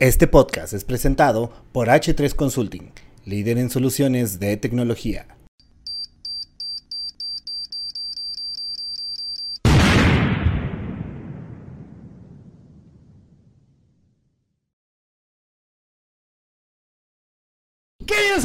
Este podcast es presentado por H3 Consulting, líder en soluciones de tecnología.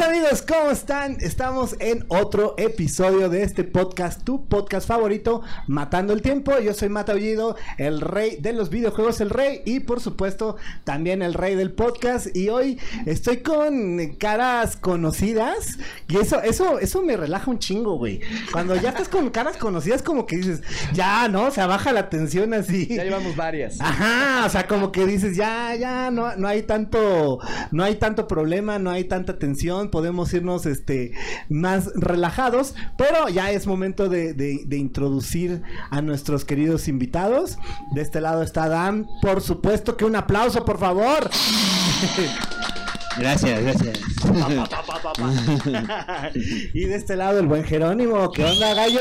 Amigos, ¿cómo están? Estamos en otro episodio de este podcast, tu podcast favorito, Matando el Tiempo. Yo soy Mata Ullido, el rey de los videojuegos, el rey, y por supuesto también el rey del podcast. Y hoy estoy con caras conocidas, y eso, eso, eso me relaja un chingo, güey. Cuando ya estás con caras conocidas, como que dices, ya, ¿no? Se baja la tensión así. Ya llevamos varias. Ajá, o sea, como que dices, ya, ya, no, no hay tanto, no hay tanto problema, no hay tanta tensión, podemos irnos este más relajados, pero ya es momento de, de- de introducir a nuestros queridos invitados. De este lado está Dan, por supuesto que un aplauso, por favor. Gracias, gracias. y de este lado el buen Jerónimo, ¿qué onda, gallo?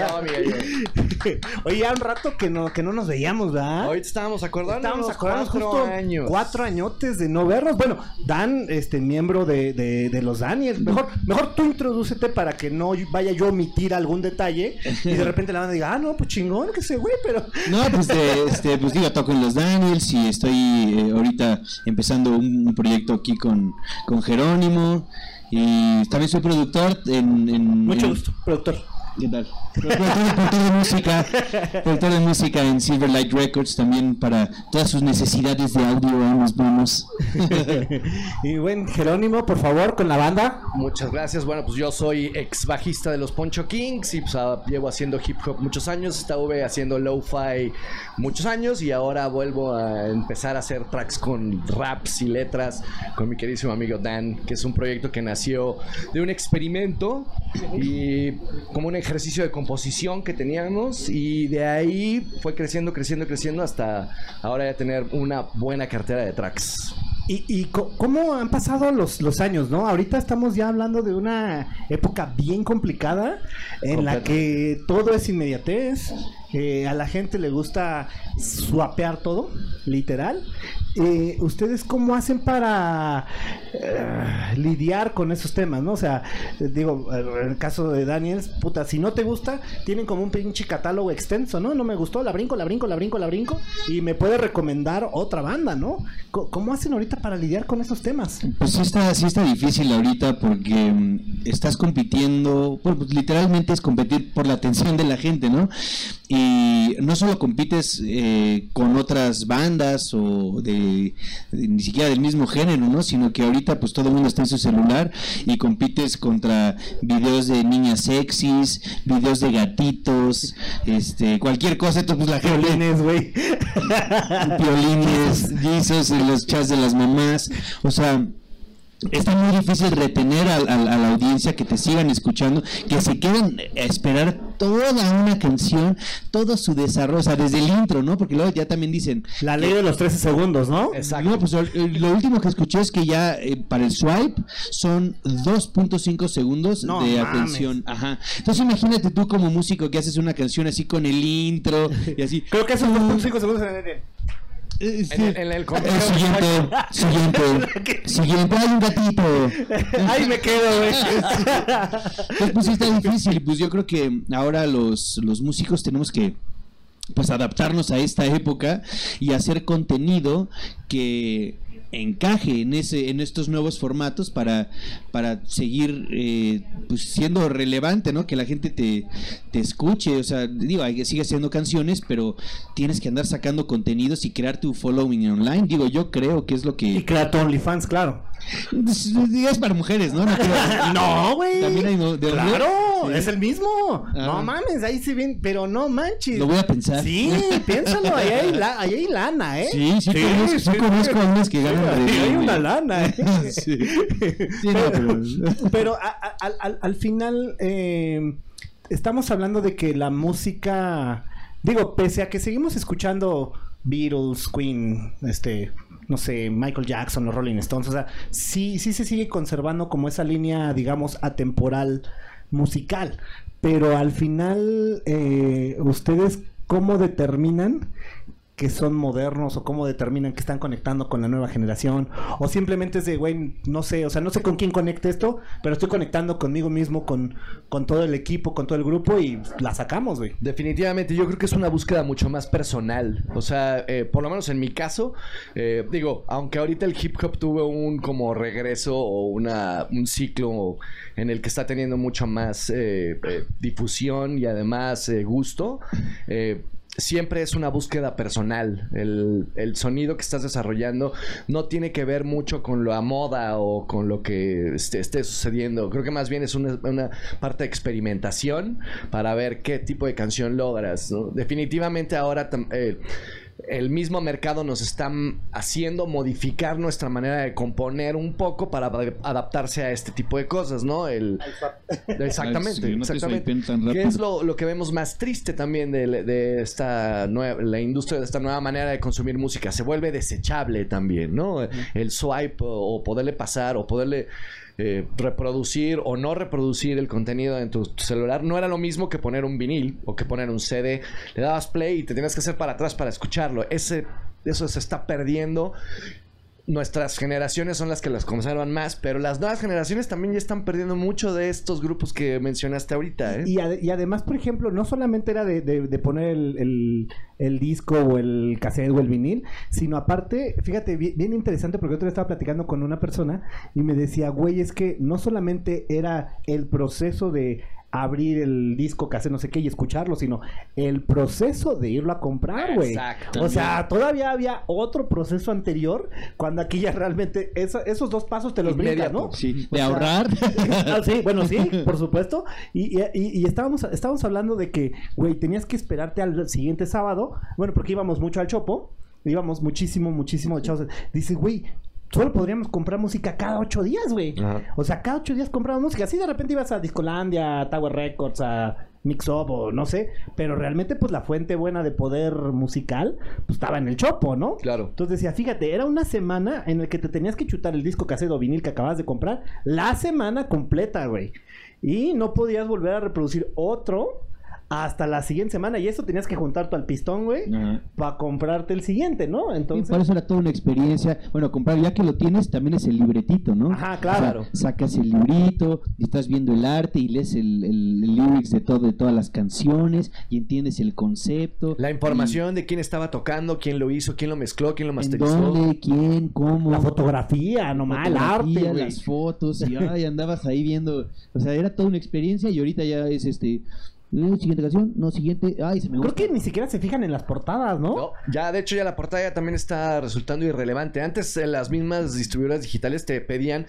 No, mi gallo. Oye, ya un rato que no, que no nos veíamos, ¿verdad? Ahorita estábamos acordando. Estábamos acordando cuatro años. cuatro añotes de no vernos. Bueno, Dan, este miembro de, de, de los Daniels. Mejor, mejor tú introdúcete para que no vaya yo a omitir algún detalle y de repente la banda diga, ah, no, pues chingón, que sé, güey, pero. No, pues, de, este, pues digo, toco en los Daniels y estoy eh, ahorita empezando un, un proyecto aquí con, con Jerónimo y también soy productor en... en Mucho en- gusto, productor. ¿Qué tal? Productor, de música, productor de música en Silverlight Records también para todas sus necesidades de audio, ahí nos vemos. y buen Jerónimo, por favor, con la banda. Muchas gracias. Bueno, pues yo soy ex bajista de los Poncho Kings y pues ah, llevo haciendo hip hop muchos años. Estuve haciendo lo-fi muchos años y ahora vuelvo a empezar a hacer tracks con raps y letras con mi queridísimo amigo Dan, que es un proyecto que nació de un experimento y como un ejercicio de composición que teníamos y de ahí fue creciendo, creciendo, creciendo hasta ahora ya tener una buena cartera de tracks. ¿Y, cómo han pasado los, los años, no? Ahorita estamos ya hablando de una época bien complicada en la que todo es inmediatez, eh, a la gente le gusta swapear todo, literal. Eh, ¿Ustedes cómo hacen para eh, lidiar con esos temas, no? O sea, digo, en el caso de Daniels, puta, si no te gusta, tienen como un pinche catálogo extenso, ¿no? No me gustó, la brinco, la brinco, la brinco, la brinco, y me puede recomendar otra banda, ¿no? ¿Cómo hacen ahorita para lidiar con esos temas? Pues sí está, sí está difícil ahorita porque mm, estás compitiendo, bueno, pues literalmente es competir por la atención de la gente, ¿no? Y no solo compites eh, con otras bandas o de, de- ni siquiera del mismo género, ¿no? Sino que ahorita pues todo el mundo está en su celular y compites contra videos de niñas sexys, videos de gatitos, este, cualquier cosa, entonces pues la gente Violines, güey. violines, guisos en los chats de las mamás. O sea, está muy difícil retener a, a- a la audiencia que te sigan escuchando, que se queden a esperar toda una canción, todo su desarrollo, o sea, desde el intro, ¿no? Porque luego ya también dicen, La ley de los 13 segundos, ¿no? Exacto. no, pues lo último que escuché es que ya eh, para el swipe son 2.5 segundos No de mames. atención. Ajá. Entonces imagínate tú como músico que haces una canción así con el intro y así. Creo que esos 2.5 segundos en el- Eh, sí. En el, en el El siguiente, siguiente, siguiente, hay un gatito. Ahí me quedo, güey. Pues, pues sí está difícil, pues yo creo que ahora los, los músicos tenemos que pues adaptarnos a esta época y hacer contenido que encaje en ese en estos nuevos formatos para para seguir eh, pues siendo relevante no que la gente te, te escuche o sea digo sigue haciendo canciones pero tienes que andar sacando contenidos y crear tu following online digo yo creo que es lo Y que crea tu OnlyFans, claro. Es para mujeres no, no güey. También hay no- de. Claro, Sí. es el mismo. Ah. No mames, ahí sí bien, pero no manches. lo voy a pensar Sí, piénsalo, ahí hay, la- ahí hay lana, ¿eh? Sí, sí, conozco, sí conozco a que ganan Sí, de hay una lana, ¿eh? Sí. Sí, no, pero- Pero a- a- al, al- al final eh, estamos hablando de que la música, digo, pese a que seguimos escuchando Beatles, Queen, este, no sé, Michael Jackson, los Rolling Stones, o sea, sí, sí se sigue conservando como esa línea, digamos, atemporal musical. Pero al final, eh, ustedes, ¿cómo determinan que son modernos o cómo determinan que están conectando con la nueva generación o simplemente es de, güey, no sé, o sea, no sé con quién conecte esto, pero estoy conectando conmigo mismo, con, con todo el equipo, con todo el grupo y la sacamos, güey. Definitivamente, yo creo que es una búsqueda mucho más personal. O sea, eh, por lo menos en mi caso, eh, digo, aunque ahorita el hip hop tuvo un como regreso o una, un ciclo en el que está teniendo mucho más eh, eh, difusión y además eh, gusto, eh, siempre es una búsqueda personal. El, el sonido que estás desarrollando no tiene que ver mucho con la moda o con lo que esté, esté sucediendo. Creo que más bien es una, una parte de experimentación para ver qué tipo de canción logras. Definitivamente ahora... eh, el mismo mercado nos está haciendo modificar nuestra manera de componer un poco para ad- adaptarse a este tipo de cosas, ¿no? El, exactamente, Sí, no exactamente. Que es lo, lo que vemos más triste también de, de esta nueva, la industria de esta nueva manera de consumir música. Se vuelve desechable también, ¿no? El swipe o poderle pasar o poderle eh, reproducir o no reproducir el contenido en tu, celular no era lo mismo que poner un vinil o que poner un CD. Le dabas play y te tenías que hacer para atrás para escucharlo. Ese, eso se está perdiendo. Nuestras generaciones son las que las conservan más, pero las nuevas generaciones también ya están perdiendo mucho de estos grupos que mencionaste ahorita. ¿eh? Y, ade- y además, por ejemplo, no solamente era de, de- de poner el, el- el disco o el cassette o el vinil, sino aparte, fíjate, bien, bien interesante porque otro día estaba platicando con una persona y me decía, güey, es que no solamente era el proceso de abrir el disco, cassette, no sé qué, y escucharlo, sino el proceso de irlo a comprar, güey. Exacto. O sea, todavía había otro proceso anterior cuando aquí ya realmente esos dos pasos te los brincas, ¿no? Sí, O de sea, ahorrar. Ah, sí, bueno, sí, por supuesto. Y, y- y- y estábamos, estábamos hablando de que, güey, tenías que esperarte al siguiente sábado. Bueno, porque íbamos mucho al Chopo. Íbamos muchísimo, muchísimo. Chavos. Dice, güey, solo podríamos comprar música cada ocho días, güey. O sea, cada ocho días comprábamos música. Así de repente ibas a Discolandia, a Tower Records, a Mix Up o no sé. Pero realmente, pues la fuente buena de poder musical, pues estaba en el Chopo, ¿no? Claro. Entonces decía, fíjate, era una semana en la que te tenías que chutar el disco cassette o vinil que acabas de comprar la semana completa, güey. Y no podías volver a reproducir otro hasta la siguiente semana. Y eso tenías que juntar tú al pistón, güey, para comprarte el siguiente, ¿no? Y Entonces... por eso era toda una experiencia. Bueno, comprar, ya que lo tienes, también es el libretito, ¿no? Ajá, claro. O sea, sacas el librito, y estás viendo el arte y lees el, el- el lyrics de, todo, de todas las canciones y entiendes el concepto. La información de quién estaba tocando, quién lo hizo, quién lo mezcló, quién lo ¿En masterizó. dónde? ¿Quién? ¿Cómo? La fotografía, nomás, el arte, güey. las fotos y ay, andabas ahí viendo, o sea, era toda una experiencia y ahorita ya es este eh, siguiente canción, no siguiente, ay, se me Creo gusta. que ni siquiera se fijan en las portadas, ¿no? No, ya, de hecho, ya la portada ya también está resultando irrelevante. Antes, eh, las mismas distribuidoras digitales te pedían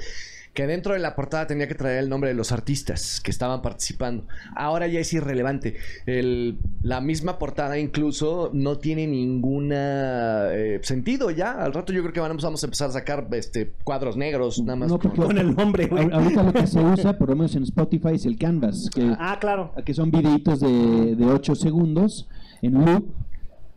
que dentro de la portada tenía que traer el nombre de los artistas que estaban participando. Ahora ya es irrelevante. El- la misma portada incluso no tiene ninguna eh, sentido ya. Al rato yo creo que vamos, vamos a empezar a sacar este cuadros negros nada más. No, con- el nombre, güey. Ahorita lo que se usa, por lo menos en Spotify, es el Canvas, que, Ah, claro. que son videitos de, de 8 segundos en loop.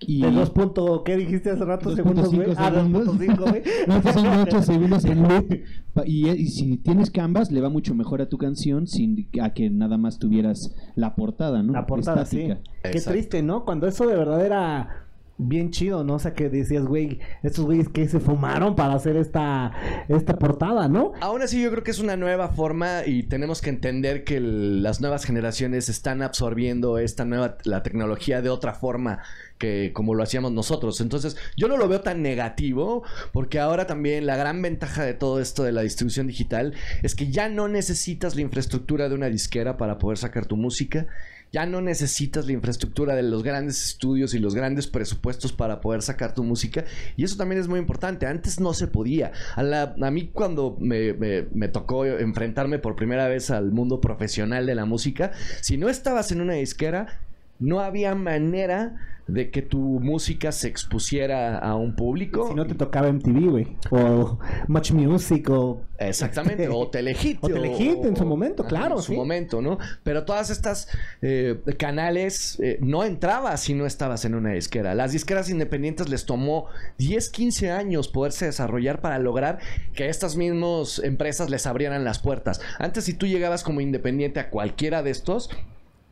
Y De dos punto, ¿qué dijiste hace rato? Segundos, güey. 2.5 Ah, segundos. 2.5, güey. No, estos son 8 segundos en loop. Pa- Y, y si tienes Canvas, le va mucho mejor a tu canción sin a que nada más tuvieras la portada, ¿no? La portada, Estática. sí. Qué triste, ¿no? Cuando eso de verdad era bien chido, ¿no? O sea, que decías, güey, estos güeyes que se fumaron para hacer esta, esta portada, ¿no? Aún así yo creo que es una nueva forma y tenemos que entender que las nuevas generaciones están absorbiendo esta nueva la tecnología de otra forma que como lo hacíamos nosotros. Entonces, yo no lo veo tan negativo porque ahora también la gran ventaja de todo esto de la distribución digital es que ya no necesitas la infraestructura de una disquera para poder sacar tu música. Ya no necesitas la infraestructura de los grandes estudios y los grandes presupuestos para poder sacar tu música. Y eso también es muy importante. Antes no se podía. A, mí cuando me, me- me tocó enfrentarme por primera vez al mundo profesional de la música, si no estabas en una disquera, no había manera de que tu música se expusiera a un público. Si no te tocaba MTV, güey. O Much Music o... Exactamente, o Telehit. O Telehit en su momento, claro, En su sí. momento, ¿no? Pero todas estas eh, canales eh, no entrabas si no estabas en una disquera. Las disqueras independientes les tomó 10, 15 años poderse desarrollar para lograr que estas mismas empresas les abrieran las puertas. Antes, si tú llegabas como independiente a cualquiera de estos,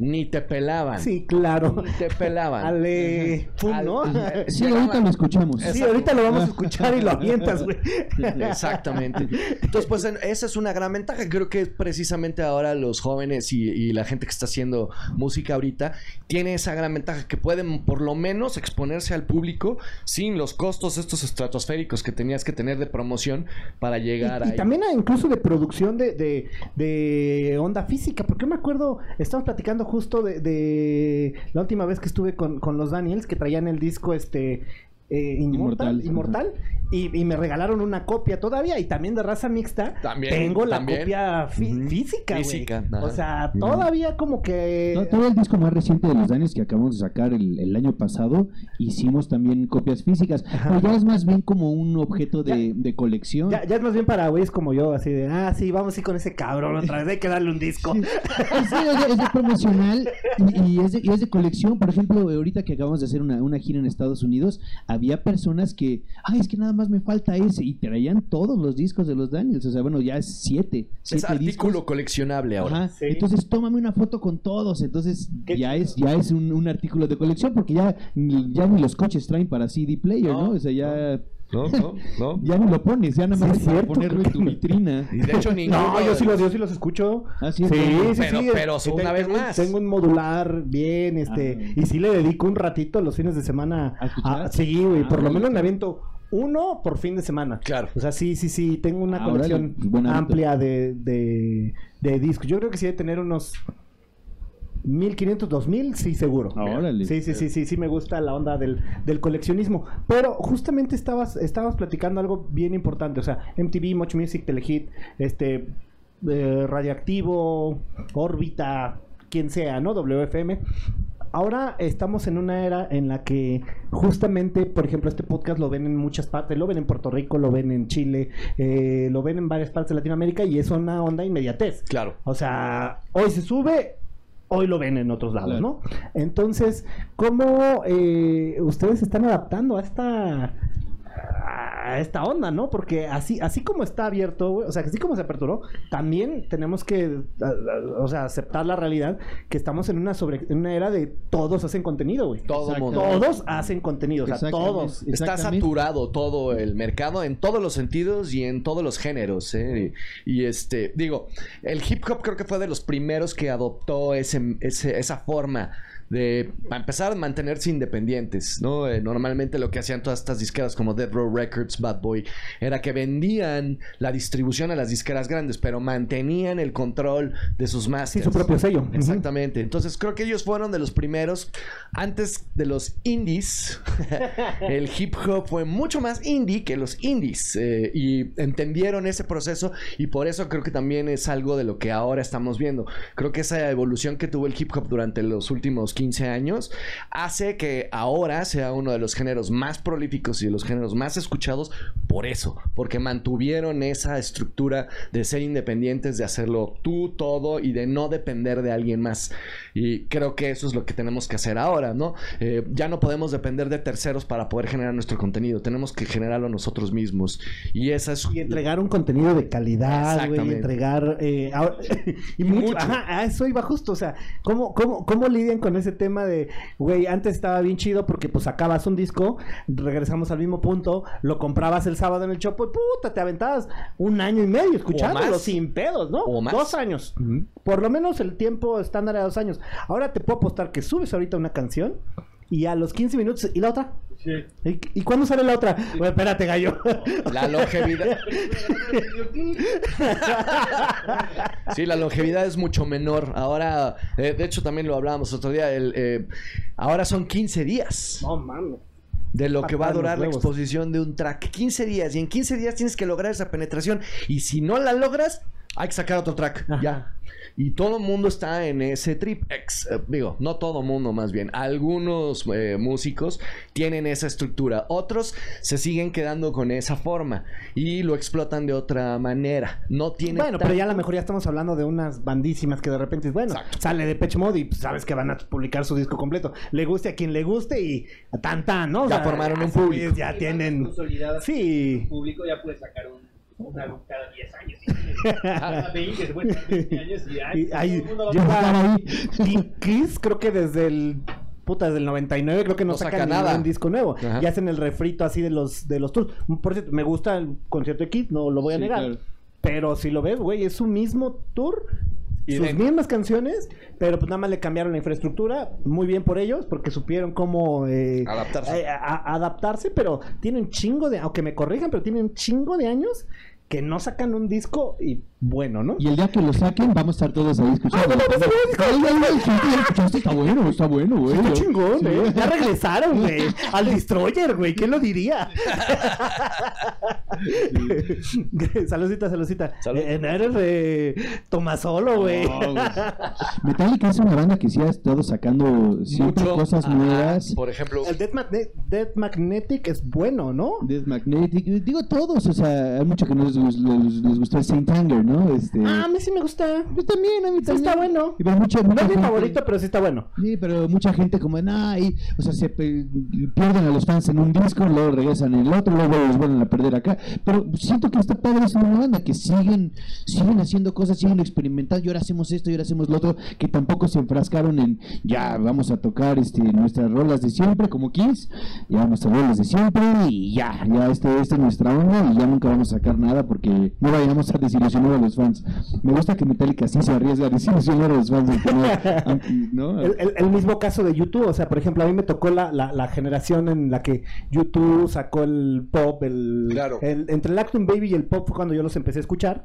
ni te pelaban. Sí, claro. Ni te pelaban. Ale, Al- ¿no? Sí, ahorita lo escuchamos. Sí, ahorita lo vamos a escuchar y lo avientas, güey. Exactamente. Entonces, pues esa es una gran ventaja. Creo que precisamente ahora los jóvenes y, y la gente que está haciendo música ahorita tiene esa gran ventaja que pueden por lo menos exponerse al público sin los costos estos estratosféricos que tenías que tener de promoción para llegar Y, y también incluso de producción de, de, de onda física, porque yo me acuerdo, estamos platicando justo de, de la última vez que estuve con, con los Daniels, que traían el disco este eh, Inmortal, Inmortal, Inmortal, y, y me regalaron una copia todavía, y también de raza mixta, También, tengo la también. copia fí- física, ajá. O sea, todavía como que... No, todo el disco más reciente de los Daniels que acabamos de sacar el, el año pasado, hicimos también copias físicas. Pero ya es más bien como un objeto de, de colección. Ya, ya es más bien para güeyes como yo, así de, ah, sí, vamos a ir con ese cabrón otra vez, hay que darle un disco. Sí, es de, es de promocional y, y es de, y es de colección. Por ejemplo, ahorita que acabamos de hacer una, una gira en Estados Unidos, había personas que, ay, es que nada más me falta ese, y traían todos los discos de los Daniels. O sea, bueno, ya es siete. es artículo discos. coleccionable ahora. Ajá. Sí. Entonces tómame una foto con todos. Entonces Qué ya es ya es un, un artículo de colección porque ya ni, ya ni los coches traen para CD player, ¿no? No, O sea, ya, No, no, no. ya ni lo pones, ya nada Sí, más para cierto, ponerlo en tu no. vitrina. Y de hecho ninguno... No, yo sí los, yo sí los escucho. Ah, sí, sí, sí, Pero- sí. pero Este, una vez más. Tengo un modular bien, este, Ah. y sí le dedico un ratito los fines de semana. ¿A escuchar? sí, güey, Ah, por lo órale. menos me aviento uno por fin de semana. Claro. O sea, sí, sí, sí, tengo una Ah, colección amplia de, de, de discos. Yo creo que sí debe tener unos 1500, 2000, sí, seguro. Ah, órale. Sí, sí, sí, sí, sí me gusta la onda del, del coleccionismo. Pero justamente estabas, estabas platicando algo bien importante. O sea, MTV, Much Music, Telehit, este, eh, Radioactivo, Órbita, quien sea, ¿no? WFM. Ahora estamos en una era en la que justamente, por ejemplo, este podcast lo ven en muchas partes, lo ven en Puerto Rico, lo ven en Chile, eh, lo ven en varias partes de Latinoamérica y es una onda inmediatez. Claro. O sea, hoy se sube, hoy lo ven en otros lados. ¿no? Entonces, ¿cómo eh, ustedes se están adaptando a esta a esta onda, ¿no? Porque así así como está abierto, güey, o sea, así como se aperturó, también tenemos que a- a- o sea, aceptar la realidad que estamos en una sobre en una era de todos hacen contenido, güey. Todo Exacto. mundo. Todos hacen contenido, o sea, todos. Está saturado todo el mercado en todos los sentidos y en todos los géneros. ¿eh? Y, y, este, digo, el hip hop creo que fue de los primeros que adoptó ese, ese- esa forma de, para empezar, mantenerse independientes, ¿no? Eh, normalmente lo que hacían todas estas disqueras como Dead Row Records, Bad Boy, era que vendían la distribución a las disqueras grandes, pero mantenían el control de sus Sí, masters. su propio sello. Exactamente. Entonces creo que ellos fueron de los primeros. Antes de los indies, el hip hop fue mucho más indie que los indies. eh, y entendieron ese proceso y por eso creo que también es algo de lo que ahora estamos viendo. Creo que esa evolución que tuvo el hip hop durante los últimos 15 años hace que ahora sea uno de los géneros más prolíficos y de los géneros más escuchados por eso, porque mantuvieron esa estructura de ser independientes, de hacerlo tú todo y de no depender de alguien más. Y creo que eso es lo que tenemos que hacer ahora, ¿no? Eh, ya no podemos depender de terceros para poder generar nuestro contenido, tenemos que generarlo nosotros mismos. Y esa es... Y entregar un contenido de calidad, güey, entregar... eh, ahora- y mucho, mucho. Ajá, a eso iba justo, o sea, ¿cómo, cómo, ¿cómo lidian con ese tema de, güey, antes estaba bien chido porque pues sacabas un disco, regresamos al mismo punto, lo comprabas el sábado en el Chopo y puta, te aventabas un año y medio escuchándolo sin pedos, ¿no? O más. Dos años. Por lo menos el tiempo estándar era dos años. Ahora te puedo apostar que subes ahorita una canción y a los 15 minutos, ¿y la otra? ¿Y, y cuándo sale la otra? Güey, espérate, gallo. La longevidad. Sí, la longevidad es mucho menor. Ahora, eh, de hecho, también lo hablábamos otro día. el, eh, ahora son 15 días no mames. de lo que va a durar la exposición de un track. 15 días. Y en 15 días tienes que lograr esa penetración. Y si no la logras, hay que sacar otro track. Ajá. Ya. Y todo el mundo está en ese trip. Ex- eh, digo, no todo el mundo, más bien. Algunos eh, músicos tienen esa estructura. Otros se siguen quedando con esa forma. Y lo explotan de otra manera. No tienen. Bueno, pero ya a lo mejor ya estamos hablando de unas bandísimas que de repente, bueno, Exacto. sale de Pitch Mode y pues, sabes que van a publicar su disco completo. Le guste a quien le guste y tan tan, ¿no? O Ya formaron un público. Ya tienen. Consolidada Sí. público ya puede sacar un Una cada 10 años. Cada 20, después de 20 años y ay, Y ahí, todo el mundo va lleva a y Kiss creo que desde el puta desde el 99 creo que no, No saca sacan nada. ningún disco nuevo Ajá. y hacen el refrito así de los de los tours. Por cierto, me gusta el concierto de Kiss, no lo voy a Sí, negar. claro. Pero si lo ves, güey, es su mismo tour. Y sus de- mismas canciones, pero pues nada más le cambiaron la infraestructura. Muy bien por ellos, porque supieron cómo eh, Adaptarse. eh, a- a- adaptarse, pero tienen un chingo de, aunque me corrijan, pero tienen un chingo de años que no sacan un disco y bueno, ¿no? Y el día que lo saquen, vamos a estar todos ahí escuchando. Ah. Está bueno, está bueno, güey. Está chingón, Sí. ¿eh? Ya regresaron, güey. Al Destroyer, güey. ¿Quién lo diría? saludcita, saludcita. Salud. Eh, no eres de Tomasolo, güey. No, güey. Metallica es una banda que sí ha estado sacando siempre Mucho. cosas nuevas. Por ejemplo, El Death, Magne- Death Magnetic es bueno, ¿no? Death Magnetic, digo todos, o sea, hay mucho que no les, gus- les, les gustó el Saint Anger, ¿no? Este, Ah, a mí sí me gusta. pues también, a mí Sí también. está bueno. Y pero mucha, No es mi favorito, pero sí está bueno. Sí, pero mucha gente como, y, o sea, se pierden a los fans en un disco, luego regresan en el otro, luego los vuelven a perder acá. Pero siento que está padre es una banda que siguen, siguen haciendo cosas, siguen experimentando, y ahora hacemos esto y ahora hacemos lo otro, que tampoco se enfrascaron en, ya, vamos a tocar este nuestras rolas de siempre, como Kiss, ya nuestras rolas de siempre, y ya, ya este, esta es nuestra onda, y ya nunca vamos a sacar nada porque no vayamos a desilusionar a los fans. Me gusta que Metallica sí se arriesga a desilusionar a los fans, no-. El, el- el mismo caso de YouTube, o sea, por ejemplo, a mí me tocó la, la, la generación en la que YouTube sacó el pop, el, Claro. el- entre el Acton Baby y el pop fue cuando yo los empecé a escuchar,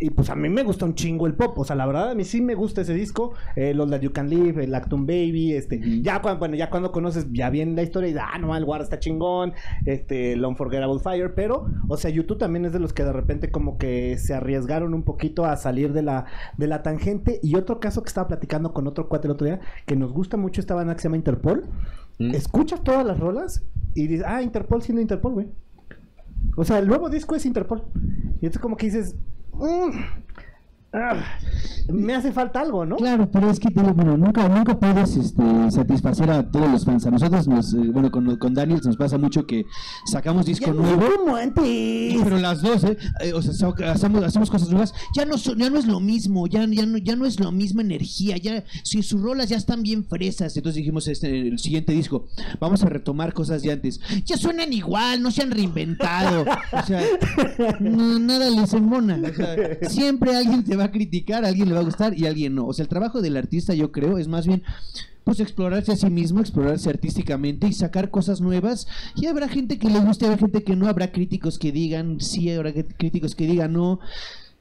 y pues a mí me gusta un chingo el pop, o sea, la verdad a mí sí me gusta ese disco, eh, los That You Can Live, el Acton Baby, este, ya cuando, bueno, ya cuando conoces ya bien la historia y ah, no, el War está chingón, este, el Unforgettable Fire, pero, o sea, YouTube también es de los que de repente como que se arriesgaron un poquito a salir de la, de la tangente, y otro caso que estaba platicando con otro cuate el otro día, que nos gusta mucho esta banda que se llama Interpol, Mm. escuchas todas las rolas y dices, ah, Interpol siendo Interpol, güey. O sea, el nuevo disco es Interpol. Y entonces como que dices, "Mm, me hace falta algo, ¿no? Claro, pero es que bueno, nunca, nunca puedes este, satisfacer a todos los fans. A nosotros, nos, eh, bueno, con, con Daniels nos pasa mucho que sacamos disco Ya nuevo. como antes. Pero las dos, ¿eh? Eh, o sea, hacemos, hacemos cosas nuevas. Ya no, ya no es lo mismo, ya, ya, no, ya no es la misma energía. Ya, si sus rolas ya están bien fresas. Entonces dijimos, este, el siguiente disco, vamos a retomar cosas de antes. Ya suenan igual, no se han reinventado. O sea, no, nada les embona. O sea, siempre alguien te va a criticar, a alguien le va a gustar y a alguien no. O sea, el trabajo del artista, yo creo, es más bien pues explorarse a sí mismo, explorarse artísticamente y sacar cosas nuevas. Y habrá gente que le guste, habrá gente que no, habrá críticos que digan sí, habrá críticos que digan no.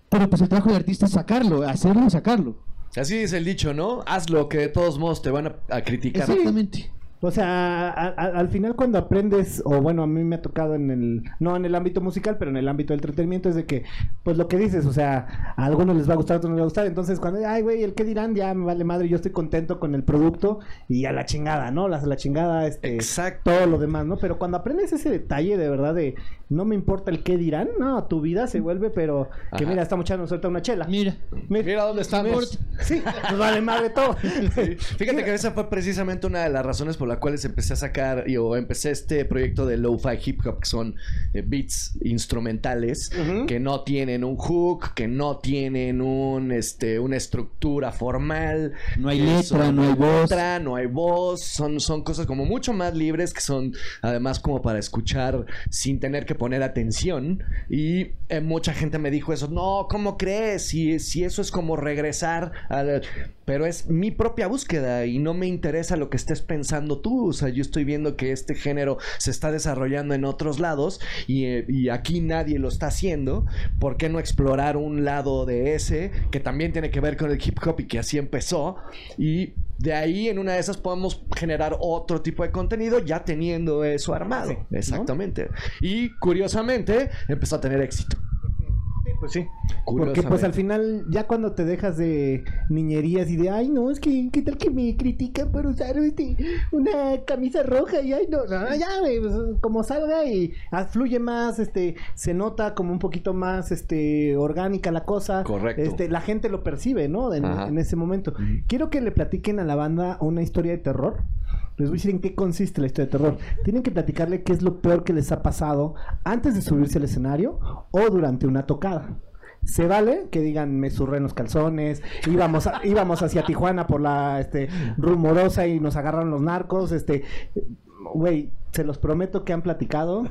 Pero pues el trabajo del artista es sacarlo, hacerlo y sacarlo. así es el dicho, ¿no? Hazlo que de todos modos te van a, a criticar. Exactamente. O sea, a- a- al final cuando aprendes, o bueno, a mí me ha tocado en el, no en el ámbito musical, pero en el ámbito del entretenimiento, es de que, pues lo que dices, o sea, a algunos les va a gustar, a otros no les va a gustar, entonces cuando, ay, güey, el que dirán, ya me vale madre, yo estoy contento con el producto y a la chingada, ¿no? La, la chingada, este, Exacto. todo lo demás, ¿no? Pero cuando aprendes ese detalle de verdad de, no me importa el qué dirán, no, tu vida se vuelve, pero, que mira, esta muchacha nos suelta una chela. Mira, Mira dónde estamos. Sí, nos vale madre todo. Sí. Fíjate que esa fue precisamente una de las razones por las cuales empecé a sacar y, o empecé este proyecto de lo-fi hip hop, que son eh, beats instrumentales que no tienen un hook, que no tienen un este una estructura formal. No hay letra, son- no hay voz. letra, no hay voz, son, son cosas como mucho más libres que son además como para escuchar sin tener que poner atención. Y eh, mucha gente me dijo eso, no, ¿cómo crees? Si, si eso es como regresar al... Pero es mi propia búsqueda y no me interesa lo que estés pensando tú. O sea, yo estoy viendo que este género se está desarrollando en otros lados y, eh, y aquí nadie lo está haciendo. ¿Por qué no explorar un lado de ese que también tiene que ver con el hip hop y que así empezó? Y de ahí en una de esas podemos generar otro tipo de contenido ya teniendo eso armado. Sí, ¿no? Exactamente. Y curiosamente empezó a tener éxito. Pues sí. Porque pues al final, ya cuando te dejas de niñerías y de, ay, no, es que, ¿qué tal que me critican por usar este, una camisa roja? Y ay, no, no, ya, pues, como salga y ah, fluye más, este, se nota como un poquito más, este, orgánica la cosa. Correcto. Este, la gente lo percibe, ¿no? En ese momento. Quiero que le platiquen a la banda una historia de terror Les voy a decir en qué consiste la historia de terror. Tienen que platicarle qué es lo peor que les ha pasado antes de subirse al escenario o durante una tocada. Se vale que digan me surré en los calzones, íbamos a- íbamos hacia Tijuana por la este rumorosa y nos agarraron los narcos, este güey, se los prometo que han platicado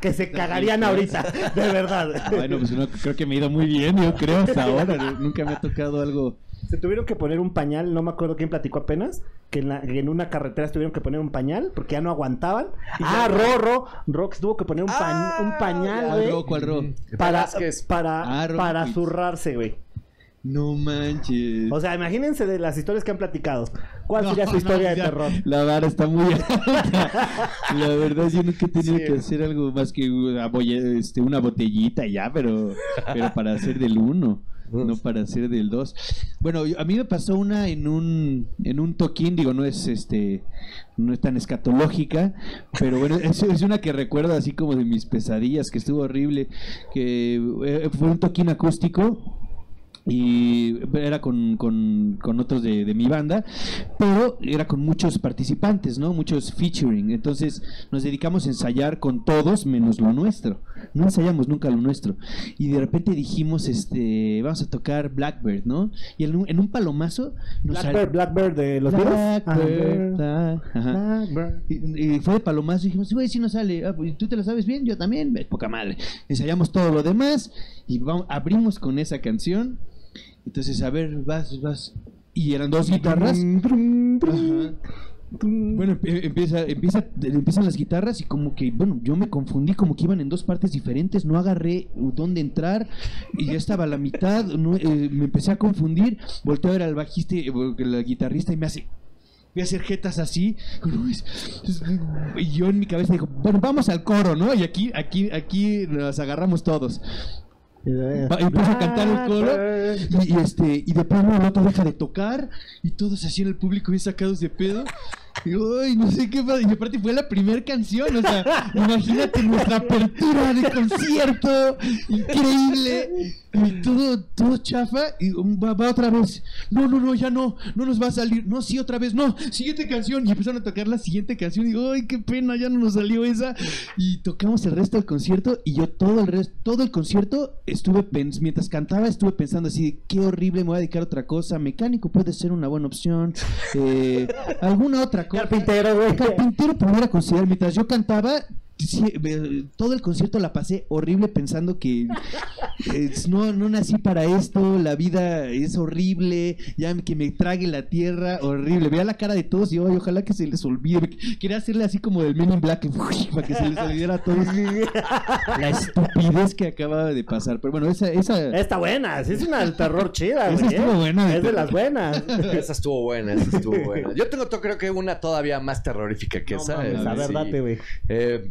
que se cagarían ahorita, de verdad. Bueno, pues creo que me ha ido muy bien, yo creo, hasta ahora. Nunca me ha tocado algo. Se tuvieron que poner un pañal, no me acuerdo quién platicó apenas, que en, la- en una carretera se tuvieron que poner un pañal porque ya no aguantaban. Ah, Ro, Ro, Rox tuvo que poner un, pa- un pañal, ¿Cuál güey, ro? ¿Cuál ro? para, para, Ah, Ro para Quits. zurrarse, güey. No manches. O sea, imagínense de las historias que han platicado. ¿Cuál No, sería su no, historia de terror? La vara está muy alta. La verdad, yo nunca he tenido Sí. que hacer algo más que una, este, una botellita ya, pero, pero para hacer del uno, no para hacer del dos. Bueno, yo- a mí me pasó una en un en un toquín, digo, no es este no es tan escatológica, pero bueno, es, es una que recuerdo así como de mis pesadillas, que estuvo horrible, que eh, fue un toquín acústico y era con, con, con otros de, de mi banda, pero era con muchos participantes, ¿no? Muchos featuring. Entonces nos dedicamos a ensayar con todos menos lo nuestro. No ensayamos nunca lo nuestro. Y de repente dijimos, este, vamos a tocar Blackbird, ¿no? Y en un, en un palomazo nos Blackbird, Blackbird de los Beatles. Blackbird, ajá. Blackbird. Y, y fue de palomazo y dijimos, güey, si no sale. Ah, pues, ¿Tú te lo sabes bien? Yo también. Poca madre. Ensayamos todo lo demás y vamos, abrimos con esa canción. Entonces, a ver, vas, vas. Y eran dos guitarras. Ajá. Bueno, empie- empieza, empieza, empiezan las guitarras y como que, bueno, yo me confundí, como que iban en dos partes diferentes, no agarré dónde entrar y ya estaba a la mitad, no, eh, me empecé a confundir, volteo a ver al bajista, eh, el guitarrista y me hace, voy a hacer jetas así, y yo en mi cabeza digo, bueno, vamos al coro, ¿no? Y aquí, aquí, aquí nos agarramos todos. Va- empieza a cantar el coro y, y, este y de pronto el otro deja de tocar y todos así en el público bien sacados de pedo y ay no sé qué pasa y aparte fue la primera canción o sea imagínate nuestra apertura de concierto increíble. Y todo todo chafa y va, va otra vez. No no no ya no no nos va a salir no sí otra vez no siguiente canción y empezaron a tocar la siguiente canción y digo ay qué pena ya no nos salió esa y tocamos el resto del concierto y yo todo el resto todo el concierto estuve pens mientras cantaba estuve pensando así qué horrible me voy a dedicar a otra cosa mecánico puede ser una buena opción eh, alguna otra Carpintero, güey. carpintero pudiera considerar mientras yo cantaba sí, todo el concierto la pasé horrible pensando que eh, no, no nací para esto, la vida es horrible, ya que me trague la tierra, horrible. Veía la cara de todos y "Ay, ojalá que se les olvide. Quería hacerle así como del Men in Black, para que se les olvidara a todos la estupidez que acababa de pasar. Pero bueno, esa, esa Está buena, sí es una terror chida, Esa güey. estuvo ¿eh? buena, de Es de las buenas. Esa estuvo buena, esa estuvo buena. Yo tengo, creo que una todavía más terrorífica que No esa. mames, eh, a ver, sí. date, güey. Eh,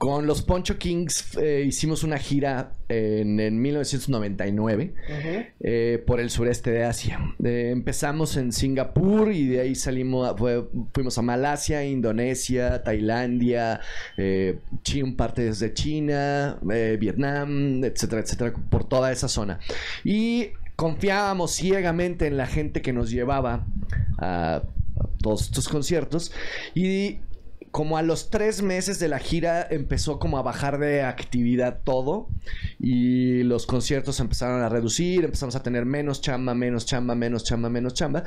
con los Poncho Kings eh, hicimos una gira en, en 1999 eh, por el sureste de Asia. Eh, empezamos en Singapur y de ahí salimos, fuimos a Malasia, Indonesia, Tailandia, eh, Chi- un parte desde China, Vietnam, etcétera, etcétera, por toda esa zona. Y confiábamos ciegamente en la gente que nos llevaba a, a todos estos conciertos y como a los tres meses de la gira empezó como a bajar de actividad todo y los conciertos empezaron a reducir, empezamos a tener menos chamba, menos chamba, menos chamba, menos chamba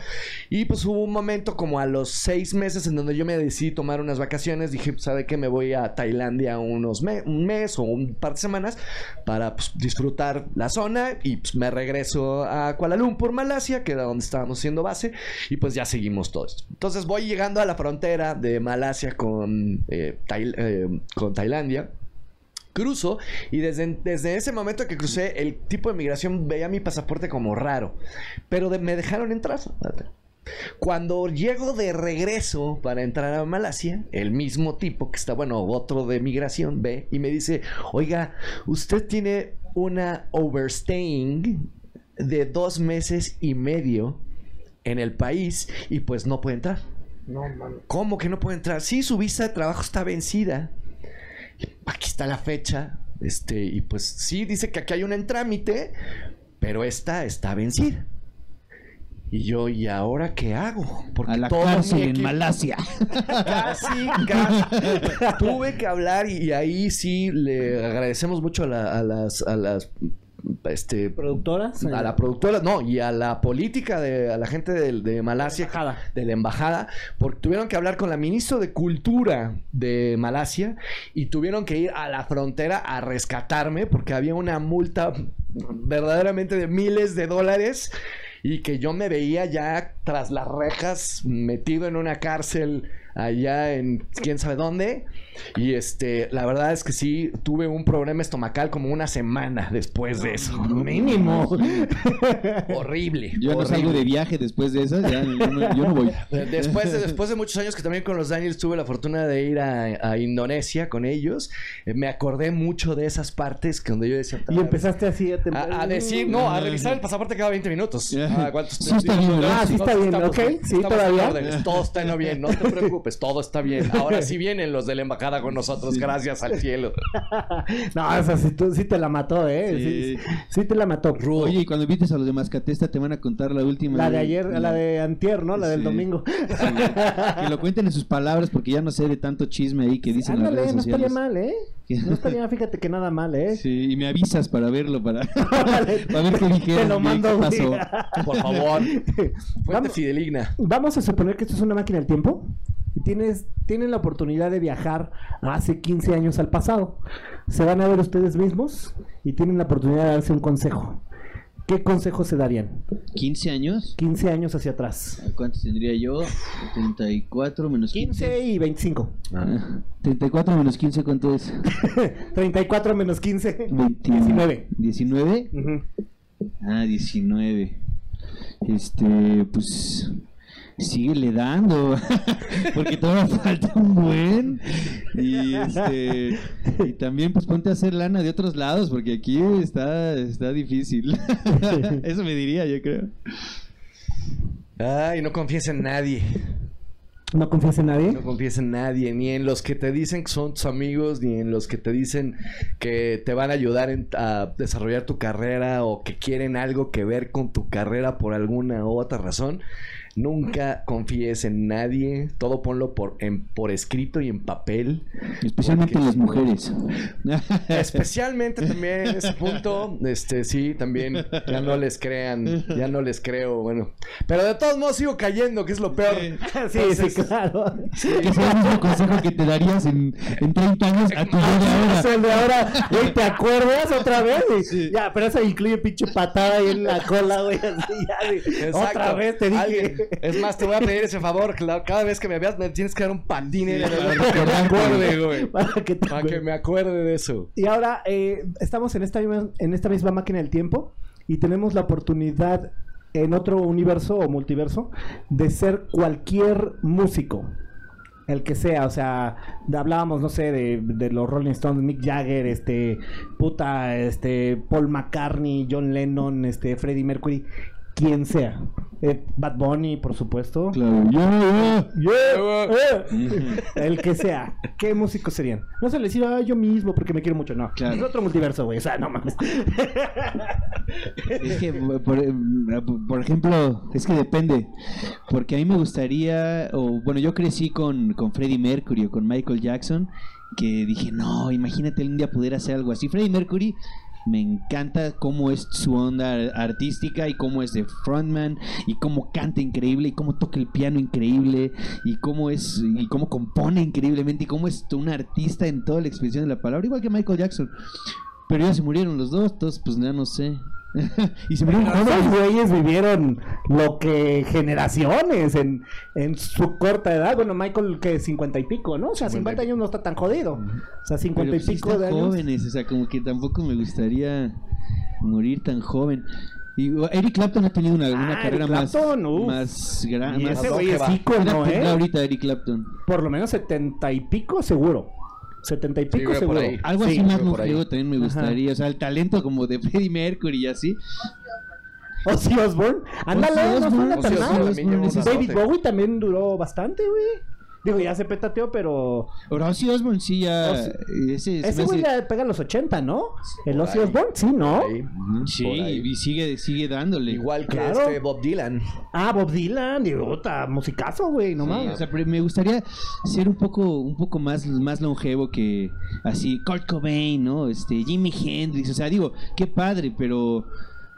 y pues hubo un momento como a los seis meses en donde yo me decidí tomar unas vacaciones, dije, pues, ¿sabe qué? Me voy a Tailandia unos me- un mes o un par de semanas para pues, disfrutar la zona y pues, me regreso a Kuala Lumpur, Malasia, que era donde estábamos haciendo base y pues ya seguimos todos. Entonces voy llegando a la frontera de Malasia con, eh, eh, con Tailandia. Cruzo y desde, desde ese momento que crucé, el tipo de migración veía mi pasaporte como raro. Pero me dejaron entrar. Cuando llego de regreso para entrar a Malasia, el mismo tipo que está, bueno, otro de migración, ve y me dice, oiga, usted tiene una overstaying de dos meses y medio en el país y pues no puede entrar. No, mames. ¿Cómo que no puede entrar? Sí, su visa de trabajo está vencida. Aquí está la fecha. Este, y pues sí, dice que aquí hay una en trámite, pero esta está vencida. Y yo, ¿y ahora qué hago? Porque A la todo cárcel en Malasia. Casi, casi. Tuve que hablar y, y ahí sí le agradecemos mucho a, la- a las, a las este, ¿Productoras? a la productora, no, y a la política de a la gente de, de Malasia, de la embajada, porque tuvieron que hablar con la ministra de Cultura de Malasia y tuvieron que ir a la frontera a rescatarme porque había una multa verdaderamente de miles de dólares y que yo me veía ya tras las rejas metido en una cárcel allá en quién sabe dónde y este la verdad es que sí tuve un problema estomacal como una semana después de eso Mínimo. horrible Yo no horrible. salgo de viaje después de eso, ya, yo, no, yo no voy. De- Después de, después de muchos años que también con los Daniels tuve la fortuna de ir a, a Indonesia con ellos, eh, me acordé mucho de esas partes que donde yo decía... Y empezaste así a. A, a decir, no, a revisar el pasaporte cada 20 minutos. Ah, ¿cuántos- Sí está bien. Ah, sí está bien, estamos ok, bien, sí, todavía. en órdenes, Todo está en bien, no te preocupes, todo está bien. Ahora sí vienen los de la embajada con nosotros, gracias al cielo. No, esa sí, tú- sí te la mató, ¿eh? Sí, Sí. sí te la mató. Oye, y cuando invites a los de Mascatesta te van a contar la última. La de ayer, la de antier, ¿no? La del domingo. Sí. Que lo cuenten en sus palabras porque ya no sé de tanto chisme ahí que dicen en las Ándale, redes no estaría sociales. mal, ¿eh? No estaría, fíjate que nada mal, ¿eh? Sí, y me avisas para verlo, para, ver qué dijeron. Te lo mando, qué güey. pasó. Por favor, fuente Vamos, fideligna. vamos a suponer que esto es una máquina del tiempo. Tienes, tienen la oportunidad de viajar hace 15 años al pasado. Se van a ver ustedes mismos y tienen la oportunidad de darse un consejo. ¿Qué consejo se darían? ¿15 años? 15 años hacia atrás. ¿Cuántos tendría yo? 34 menos 15. 15 y 25. Ah, 34 menos 15, ¿cuánto es? 34 menos 15. 20 19. 19. Ujú. Ah, 19. Este, pues síguele dando. Porque todavía falta un buen. Y este y también pues ponte a hacer lana de otros lados porque aquí está está difícil. Eso me diría, yo creo. Ay, no confíes en nadie. ¿No confías en nadie? No confíes en nadie, ni en los que te dicen que son tus amigos, ni en los que te dicen que te van a ayudar en- a desarrollar tu carrera o que quieren algo que ver con tu carrera por alguna u otra razón. Nunca confíes en nadie, todo ponlo por, en, por escrito y en papel. Especialmente Porque- las mujeres. Especialmente también en ese punto, este sí, también ya no les crean, ya no les creo, bueno. Pero de todos modos sigo cayendo, que es lo peor. Sí, Entonces, sí, claro. que sea el mismo consejo que te darías en, en 30 años a tu Es ahora. el de ahora, güey, ¿te acuerdas otra vez? Y- Sí. Ya, pero eso incluye pinche patada ahí en la cola, güey. así, ya, de- Exacto. Otra vez te dije. Alguien- Es más, te voy a pedir ese favor. Cada vez que me veas, me tienes que dar un el Sí, para que me acuerde, güey. Para que te Para que me acuerde de eso. Y ahora eh, estamos en esta, misma, en esta misma máquina del tiempo y tenemos la oportunidad en otro universo o multiverso de ser cualquier músico. El que sea, o sea, hablábamos, no sé, de, de los Rolling Stones, Mick Jagger, este, puta, este, Paul McCartney, John Lennon, este, Freddie Mercury, quien sea. Eh, Bad Bunny, por supuesto. Claro. Yeah. El que sea. ¿Qué músicos serían? No se les iba yo mismo porque me quiero mucho, no. Claro. Es otro multiverso, güey. O sea, no mames. Es que, por, por ejemplo, es que depende. Porque a mí me gustaría, o bueno, yo crecí con, con Freddie Mercury o con Michael Jackson, que dije, no, imagínate un día poder hacer algo así. Freddie Mercury me encanta cómo es su onda ar- artística y cómo es de frontman y cómo canta increíble y cómo toca el piano increíble y cómo es y cómo compone increíblemente y cómo es un artista en toda la expresión de la palabra, igual que Michael Jackson. Pero ya se murieron los dos, entonces pues ya no sé. y se murieron Esos jóvenes. güeyes vivieron lo que generaciones en, en su corta edad. Bueno, Michael, que 50 y pico, ¿no? O sea, 50 años no está tan jodido. O sea, 50 Pero y pico de años. jóvenes, o sea, como que tampoco me gustaría morir tan joven. Y Eric Clapton ha tenido una, una Ah, carrera Eric más, Clapton, uf. más Y grande. ese más güey es ícono, ¿eh? ahorita Eric Clapton. Por lo menos 70 y pico seguro. 70 y Sí, pico por seguro. ahí. Algo Sí, así más longevo también me Ajá. gustaría. O sea, el talento como de Freddie Mercury y así. Ozzy Osbourne. Ándale, no suena tan mal. David. Bowie también duró bastante, güey. Digo, ya se petateó, pero. Ahora, Ozzy Osbourne sí ya... Ozzy- Ese, se Ese güey hace- ya pega los 80, ¿no? El ahí. Osbourne, sí, ¿no? Sí, y sigue, sigue dándole. Igual que Claro. este Bob Dylan. Ah, Bob Dylan, y puta, musicazo, güey, no Sí, mames. o sea, pero me gustaría ser un poco, un poco más, más longevo que así Kurt Cobain, ¿no? Este, Jimi Hendrix, o sea, digo, qué padre, pero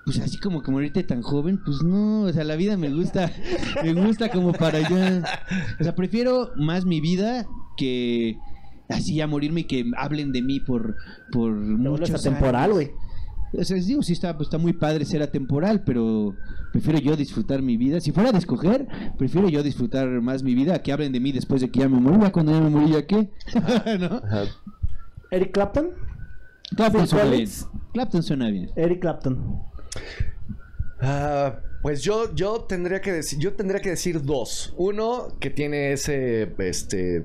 pues así como que morirte tan joven, pues no, o sea, la vida me gusta, me gusta como para allá. O sea, prefiero más mi vida que así ya morirme y que hablen de mí por, por muchos años. güey. O sea, digo, sí está, pues, está muy padre ser atemporal, pero prefiero yo disfrutar mi vida. Si fuera de escoger, prefiero yo disfrutar más mi vida a que hablen de mí después de que ya me morí. Ya cuando ya me morí, ¿ya qué? ¿No? Eric Clapton. Clapton suena bien. Clapton suena bien. Eric Clapton. Ah, pues yo, yo tendría que decir, yo tendría que decir dos. Uno que tiene ese, este,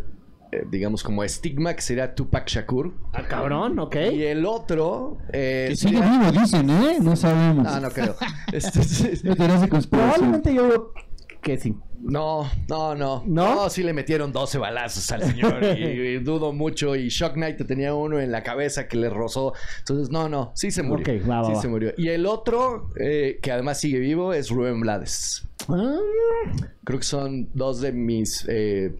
eh, digamos como estigma que sería Tupac Shakur. Ah, cabrón, ok. Y el otro, eh, Que sigue sería- vivo, dicen, ¿eh? No sabemos. Ah, no creo. Este. Probablemente yo que sí. No, no, no. ¿No? sí le metieron 12 balazos al señor. y, y dudo mucho. Y Shock Knight tenía uno en la cabeza que le rozó. Entonces, no, no. Sí se murió. Ok, va, va, sí va. se murió. Y el otro, eh, que además sigue vivo, es Rubén Blades. Ah, Creo que son dos de mis, eh,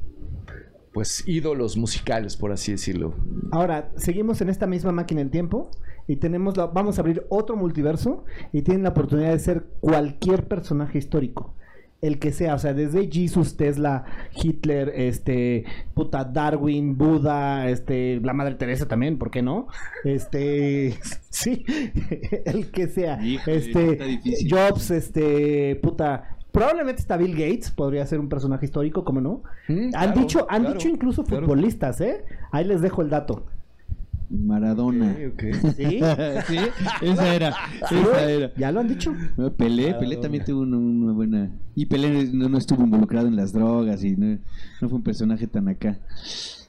pues, ídolos musicales, por así decirlo. Ahora, seguimos en esta misma máquina del tiempo y tenemos la, vamos a abrir otro multiverso y tienen la oportunidad de ser cualquier personaje histórico. El que sea, o sea, desde Jesus, Tesla, Hitler, este, puta Darwin, Buda, este, la Madre Teresa también, ¿por qué no? Este, sí, el que sea. Híjole, este. Jobs, este, puta, probablemente está Bill Gates, podría ser un personaje histórico, ¿cómo no? Mm, han claro, dicho, han claro, dicho incluso claro. futbolistas, ¿eh? Ahí les dejo el dato. Maradona. ¿Sí? sí, esa era. Esa era. ¿Ya lo han dicho? Pelé, Pelé también tuvo una, una buena. Y Pelé no, no estuvo involucrado en las drogas y no, no fue un personaje tan acá.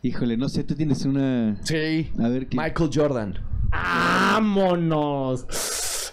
Híjole, no sé, tú tienes una. Sí. A ver qué. Michael Jordan. ¡Vámonos!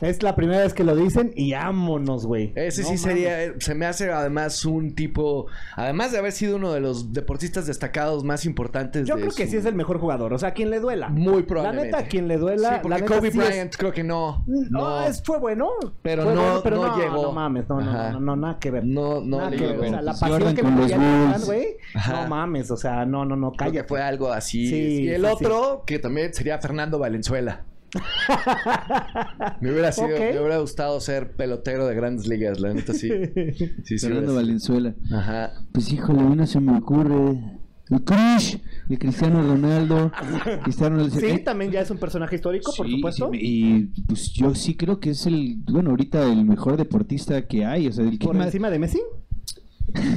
Es la primera vez que lo dicen y vámonos, güey. Ese No sí mames. sería, eh, se me hace además un tipo, además de haber sido uno de los deportistas destacados más importantes. Yo de creo que su- sí es el mejor jugador. O sea, quien le duela. Muy La probablemente. neta, quien le duela. Sí, porque la neta, Kobe sí es- Bryant creo que no. No, es, fue bueno. Pero Fue no- bueno, pero no llegó. No mames, no, no, no, no, nada que ver. No, no nada le que ver. llegó. O sea, la pasión Jordan que. Jordan, güey. No mames, o sea, no, no, no, Creo que cállate. fue algo así. Sí, y el sí, otro, que también sería Fernando Valenzuela. me hubiera sido, Ok. me hubiera gustado ser pelotero de grandes ligas, la neta sí. Sí, sí, Fernando Valenzuela. Ajá. Pues híjole, a mí no se me ocurre. El Crush de Cristiano Ronaldo. Cristiano Ronaldo. Sí, Eh, también ya es un personaje histórico, por supuesto. sí, y pues yo sí creo que es el, bueno, ahorita el mejor deportista que hay. O sea, el que Por más. encima de Messi.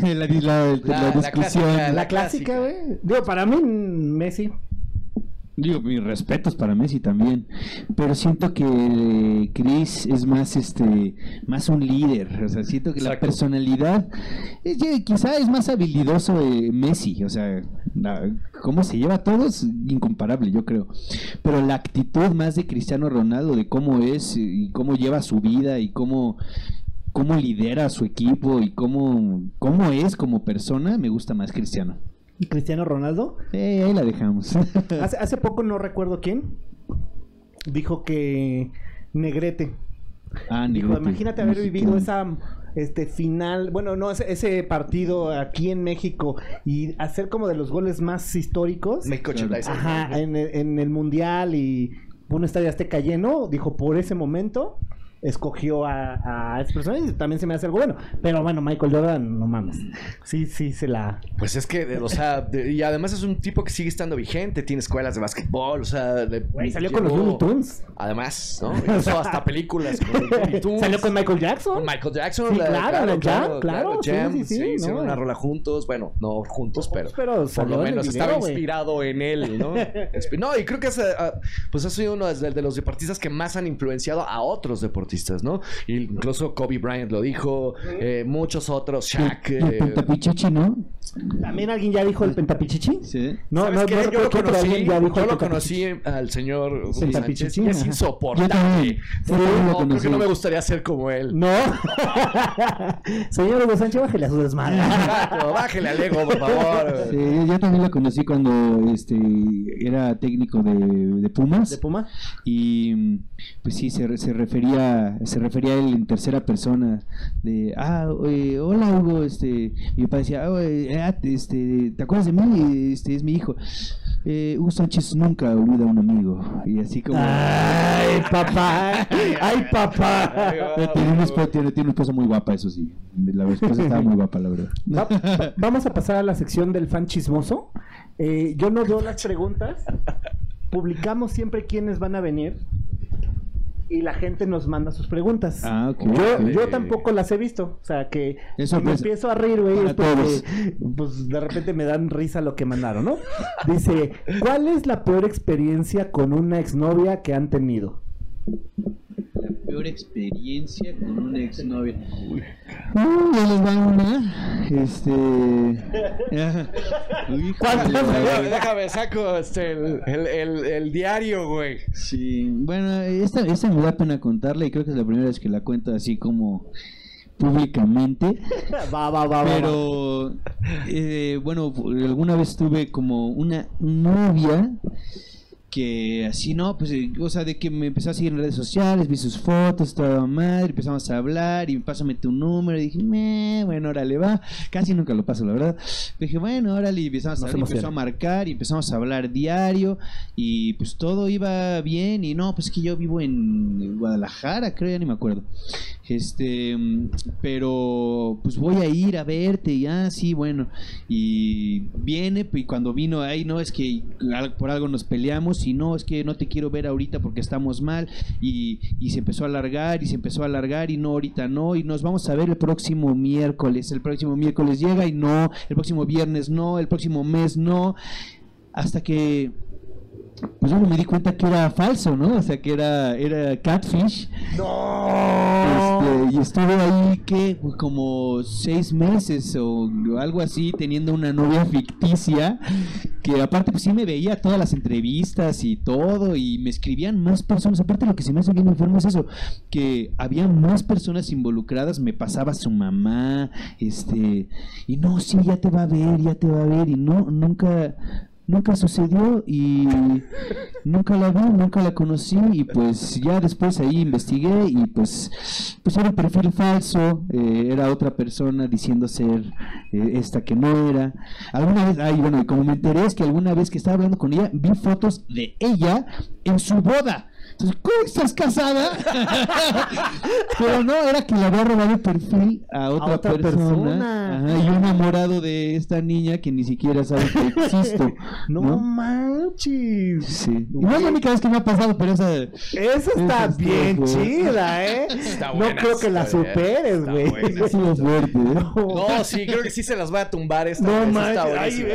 la, la- la- la La- la discusión. clásica, La, clásica. güey. Digo, para mí, Messi. Digo, mis respetos para Messi también, pero siento que Chris es más este más un líder, o sea, siento que la personalidad es, quizá es más habilidoso eh, Messi, o sea, la- cómo se lleva a todos incomparable, yo creo. Pero la actitud más de Cristiano Ronaldo de cómo es eh, y cómo lleva su vida y cómo cómo lidera a su equipo y cómo cómo es como persona, me gusta más Cristiano. Cristiano Ronaldo. Eh, ahí la dejamos. Hace, hace poco, no recuerdo quién, dijo que Negrete. Ah, Dijo, Negrete, imagínate haber mexicano. vivido esa este final, bueno, no, ese, ese partido aquí en México y hacer como de los goles más históricos. México Claro. 86. Ajá, en el, en el Mundial y un estadio azteca lleno, dijo, por ese momento escogió a, a esa persona y también se me hace algo bueno. Pero bueno, Michael Jordan, no mames. Sí, sí, se la... Pues es que, o sea, de- y además es un tipo que sigue estando vigente, tiene escuelas de básquetbol, o sea, de- Güey, salió con los Looney Tunes. Además, ¿no? Hizo hasta películas con los Looney Tunes. Salió con Michael Jackson. Con Michael Jackson. Sí, la- claro, la claro, sí, Jam, sí, sí, sí, hicieron no. una rola juntos, bueno, no juntos, pero, Pero por lo menos video, estaba inspirado en él, ¿no? No, y creo que es, eh, ah, pues ha sido uno de, de los deportistas que más han influenciado a otros deportistas. Deportistas, ¿no? Incluso Kobe Bryant lo dijo, eh, muchos otros, Shaq. El eh, Pentapichichi, ¿no? ¿También alguien ya dijo el pentapichichi? Sí. No, ¿Sabes no, qué? no yo lo conocí, alguien ya dijo yo lo conocí al señor Sánchez y es insoportable. lo No, creo conocí. que no me gustaría ser como él. No. Señor Hugo Sánchez, bájele a su desmadre. Exacto, bájele al ego, por favor. Sí, yo- también lo conocí cuando este era técnico de, de Pumas. ¿De Puma? Y pues sí, se, se refería se refería a él en tercera persona de, ah, eh, hola Hugo, este, mi papá decía, "Ah, eh, ah, este, ¿te acuerdas de mí? Este es mi hijo. Eh, Hugo Sánchez nunca olvida a un amigo. Y así como... Ay, papá. Ay, papá. Tiene, una esposa, tiene, tiene una esposa muy guapa, eso sí. La esposa estaba muy guapa, la verdad. Va- va- vamos a pasar a la sección del fan chismoso. Eh, yo no veo las preguntas. Publicamos siempre quiénes van a venir. Y la gente nos manda sus preguntas. Ah, ok. Yo, yo tampoco las he visto. O sea que Es si me empiezo a reír, güey, es porque, todos. pues de repente me dan risa lo que mandaron, ¿no? Dice, ¿cuál es la peor experiencia con una exnovia que han tenido? Peor experiencia con una exnovia. Uy, ya les va una. Este. Uy, ¿Cuántas? Déjame, déjame, saco este, el, el, el- el diario, güey. Sí, bueno, esta, esta me da pena contarla y creo que es la primera vez que la cuento así como públicamente. Va, va, va, va, va. Pero, eh, bueno, alguna vez tuve como una novia que así, ¿no? Pues, eh, o sea, de que me empezó a seguir en redes sociales, vi sus fotos, toda madre, empezamos a hablar y pásame tu número y dije, "Meh, bueno, órale, va. Casi nunca lo paso, la verdad. dije, bueno, órale, y empezamos a hablar, empezó a marcar y empezamos a hablar diario y pues todo iba bien y no, pues es que yo vivo en Guadalajara, creo, ya ni me acuerdo. Este, pero pues voy a ir a verte y ah, sí, bueno. Y viene y cuando vino ahí, no, es que por algo nos peleamos y no, es que no te quiero ver ahorita porque estamos mal y, y se empezó a alargar y se empezó a alargar y no, ahorita no, y nos vamos a ver el próximo miércoles, el próximo miércoles llega y no, el próximo viernes no, el próximo mes no, hasta que pues bueno, me di cuenta que era falso, ¿no? O sea, que era, era catfish. Este, y estuve ahí que como seis meses o algo así teniendo una novia ficticia que aparte pues sí me veía todas las entrevistas y todo y me escribían más personas aparte lo que se me hace bien enfermo es eso que había más personas involucradas me pasaba su mamá este y no sí ya te va a ver ya te va a ver y no nunca nunca sucedió y nunca la vi, nunca la conocí y pues ya después ahí investigué y pues pues era un perfil falso, eh, era otra persona diciendo ser eh, esta que no era. Alguna vez, ay bueno, y como me enteré es que alguna vez que estaba hablando con ella vi fotos de ella en su boda. Entonces, ¿cómo estás casada? Pero no, era que le había robado el perfil a otra, otra persona. persona. Ajá, y yo enamorado de esta niña que ni siquiera sabe que existo. No, ¿no? manches. Sí. Y no es la única vez que me ha pasado, pero esa. Eso está bien chida, ¿eh? Está no creo que la esa superes, güey. buena. Sí, es fuerte, ¿eh? No, sí, creo que sí se las voy a tumbar esta No manches. Ahí.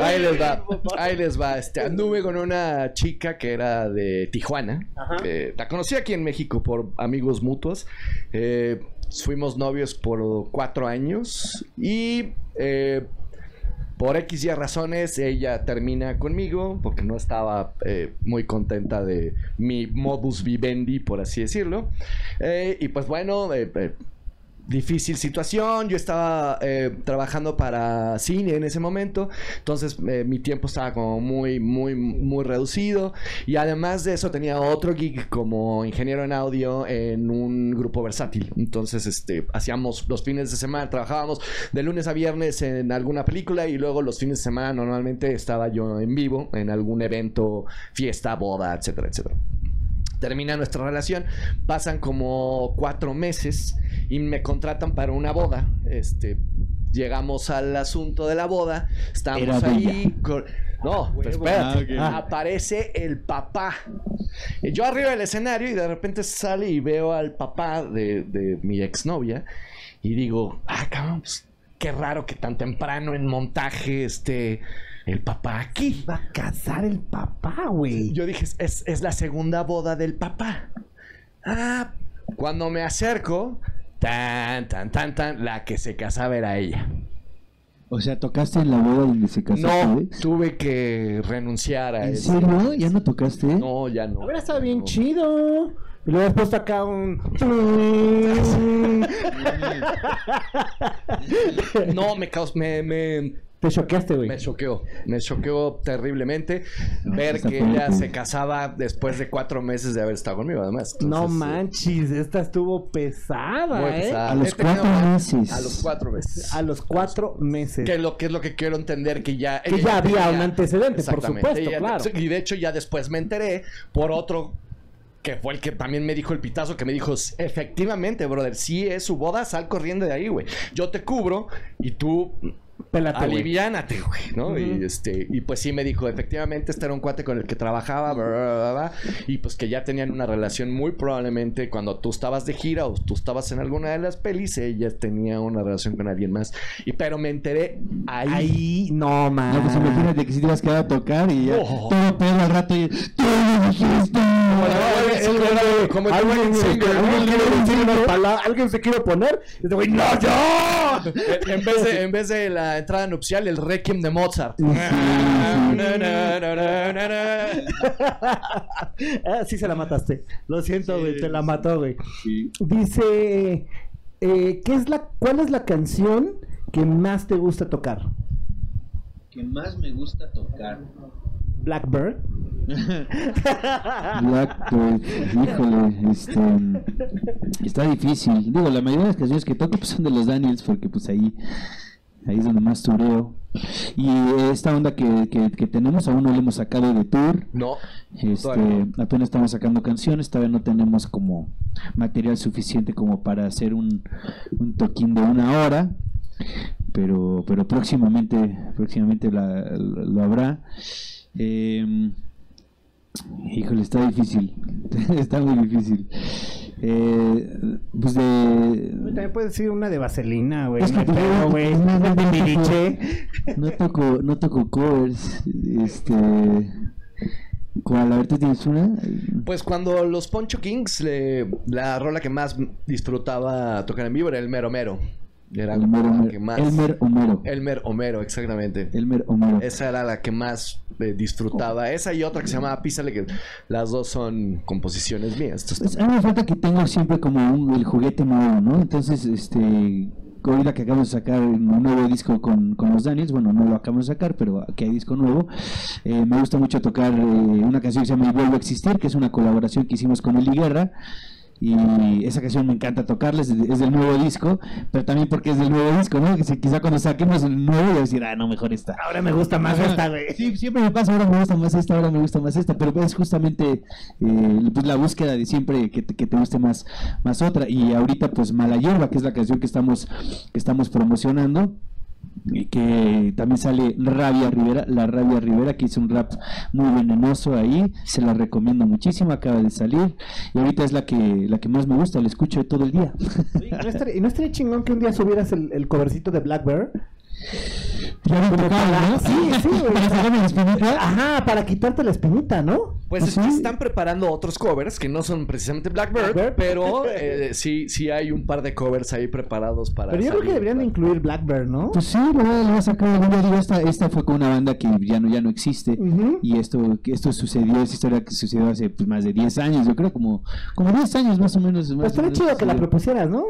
Ahí les va, ahí les va. Este, anduve con una chica que era de Tijuana. Eh, la conocí aquí en México por amigos mutuos. Eh, fuimos novios por cuatro años y eh, por X y razones ella termina conmigo porque no estaba eh, muy contenta de mi modus vivendi, por así decirlo. Eh, y pues bueno, difícil situación. Yo estaba eh, trabajando para cine en ese momento, entonces eh, mi tiempo estaba como muy, muy, muy reducido. Y además de eso tenía otro gig como ingeniero en audio en un grupo versátil. Entonces, este, hacíamos los fines de semana, trabajábamos de lunes a viernes en alguna película y luego los fines de semana normalmente estaba yo en vivo en algún evento, fiesta, boda, etcétera, etcétera termina nuestra relación, pasan como cuatro meses y me contratan para una boda. Este, llegamos al asunto de la boda, estamos Era ahí. con- No, espérate. Ah, ok. Aparece el papá. Yo arriba del escenario y de repente sale y veo al papá de, de mi exnovia y digo, ah, cabrón, pues, qué raro que tan temprano en montaje esté el papá aquí. Va a casar el papá, güey. Yo dije, es, es la segunda boda del papá. Ah, Cuando me acerco, tan, tan, tan, tan, la que se casaba era ella. O sea, tocaste en la boda donde se casaste. No, tuve que renunciar a ¿En eso. serio? ¿Ya no tocaste? No, ya no. Hubiera estado bien No. chido. Y luego has puesto acá un. No, me caus me, me, Te choqueaste, güey. me choqueó. Me choqueó terriblemente ver está que ella se casaba después de cuatro meses de haber estado conmigo, además. No manches, esta estuvo pesada, Muy ¿eh? pesada. A los cuatro meses. A los cuatro meses. A los cuatro meses. Que lo que es lo que quiero entender que ya Que ya había un antecedente, por supuesto, Ella- claro. y de hecho ya después me enteré por otro que fue el que también me dijo el pitazo que me dijo efectivamente brother si es su boda sal corriendo de ahí güey yo te cubro y tú Pélate, güey. aliviánate güey no y este y pues sí me dijo efectivamente este era un cuate con el que trabajaba bla, bla, bla, bla, y pues que ya tenían una relación muy probablemente cuando tú estabas de gira o tú estabas en alguna de las pelis ella tenía una relación con alguien más y pero me enteré ahí Ahí, no, man. No, pues imagínate que si te ibas a quedar a tocar y ya Oh. todo pedo al rato y tú me dijiste. Como el alguien, se quiere oponer. Y este güey, ¡No, yo! En en vez, de, en vez de la entrada nupcial, el requiem de Mozart. Ah, sí se la mataste. Lo siento, güey, te la mató, güey. Dice, eh, ¿qué es la, ¿cuál es la canción que más te gusta tocar? Que más me gusta tocar. Blackbird. Blackbird, híjole, este está difícil. Digo, la mayoría de las canciones que toco pues, son de los Daniels, porque pues ahí, ahí es donde más tureo. Y esta onda que, que, que tenemos aún no la hemos sacado de tour. No. Este, apenas estamos sacando canciones, todavía no tenemos como material suficiente como para hacer un, un toquín de una hora, pero, pero próximamente, próximamente la- lo habrá. Eh, híjole, está difícil, está muy difícil. Eh, pues de... También puedes decir una de vaselina, güey. Es que no güey. no. No toco, no toco covers, este... ¿Cuál? A ver, ¿tú tienes una? Pues cuando los Poncho Kings, le- la rola que más disfrutaba tocar en vivo era el mero mero. Era El como mero, la que más. Elmer Homero. Elmer Homero, exactamente. Elmer Homero. Esa era la que más eh, disfrutaba. Esa y otra que se llamaba Písale, que las dos son composiciones mías. Pues, a mí me falta que tengo siempre como un, el juguete nuevo, ¿no? Entonces, este, ahorita que acabamos de sacar un nuevo disco con, con los Daniels, bueno, no lo acabamos de sacar, pero que hay disco nuevo, eh, me gusta mucho tocar eh, una canción que se llama Y Vuelvo a Existir, que es una colaboración que hicimos con Eli Guerra. Y esa canción me encanta tocarla, es, de- es del nuevo disco, pero también porque es del nuevo disco, ¿no? Que si- quizá cuando saquemos el nuevo, voy a decir, ah, no, mejor esta. Ahora me gusta más esta, güey. Sí, siempre me pasa, ahora me gusta más esta, ahora me gusta más esta, pero es justamente eh, pues, la búsqueda de siempre que te, que te guste más, más otra. Y ahorita, pues Mala Hierba, que es la canción que estamos, que estamos promocionando. Que también sale Rabia Rivera, la Rabia Rivera, que hizo un rap muy venenoso ahí, se la recomiendo muchísimo, acaba de salir, y ahorita es la que, la que más me gusta, la escucho todo el día. ¿Y no estaría, chingón que un día subieras el, el covercito de Blackbird? Ya. Sí, sí. Para sacarme la espinita. Ajá, para quitarte la espinita, ¿no? Pues ¿Ah, es que están preparando otros covers que no son precisamente Blackbird, Blackbird. pero eh, sí, sí hay un par de covers ahí preparados para. Pero yo creo que deberían de incluir Blackbird, ¿no? Pues sí, lo voy a, sacar. Digo, esta, esta fue con una banda que ya no, ya no existe. Y esto, esto sucedió, esa historia que sucedió hace pues, más de 10 años, yo creo, como, como 10 años más o menos. más Pues estaría chido que la propusieras, ¿no?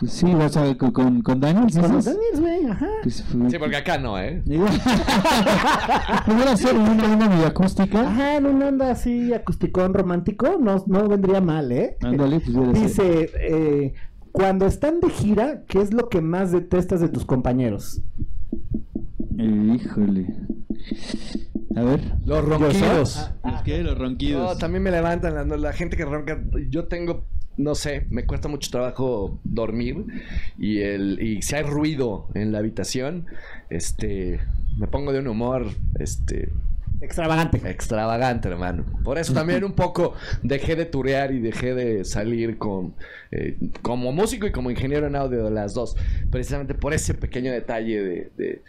Pues sí, vas a ver con, con, con Daniel, ¿sí Con? Daniels, güey, ajá. Pues, Sí, porque acá no, ¿eh? Pudiera ser una, una medio acústica. Ajá, en una onda así acusticón romántico, no, no vendría mal, ¿eh? Ándale, pues. Dice, eh, cuando están de gira, ¿qué es lo que más detestas de tus compañeros? Híjole. A ver. Los ronquidos. ¿Los qué? Los No, ronquidos. también me levantan la, la gente que ronca. Yo tengo, no sé, me cuesta mucho trabajo dormir y el y si hay ruido en la habitación, este, me pongo de un humor, este, Extravagante. extravagante, hermano. Por eso también un poco dejé de turear y dejé de salir con eh, como músico y como ingeniero en audio de las dos, precisamente por ese pequeño detalle de, de,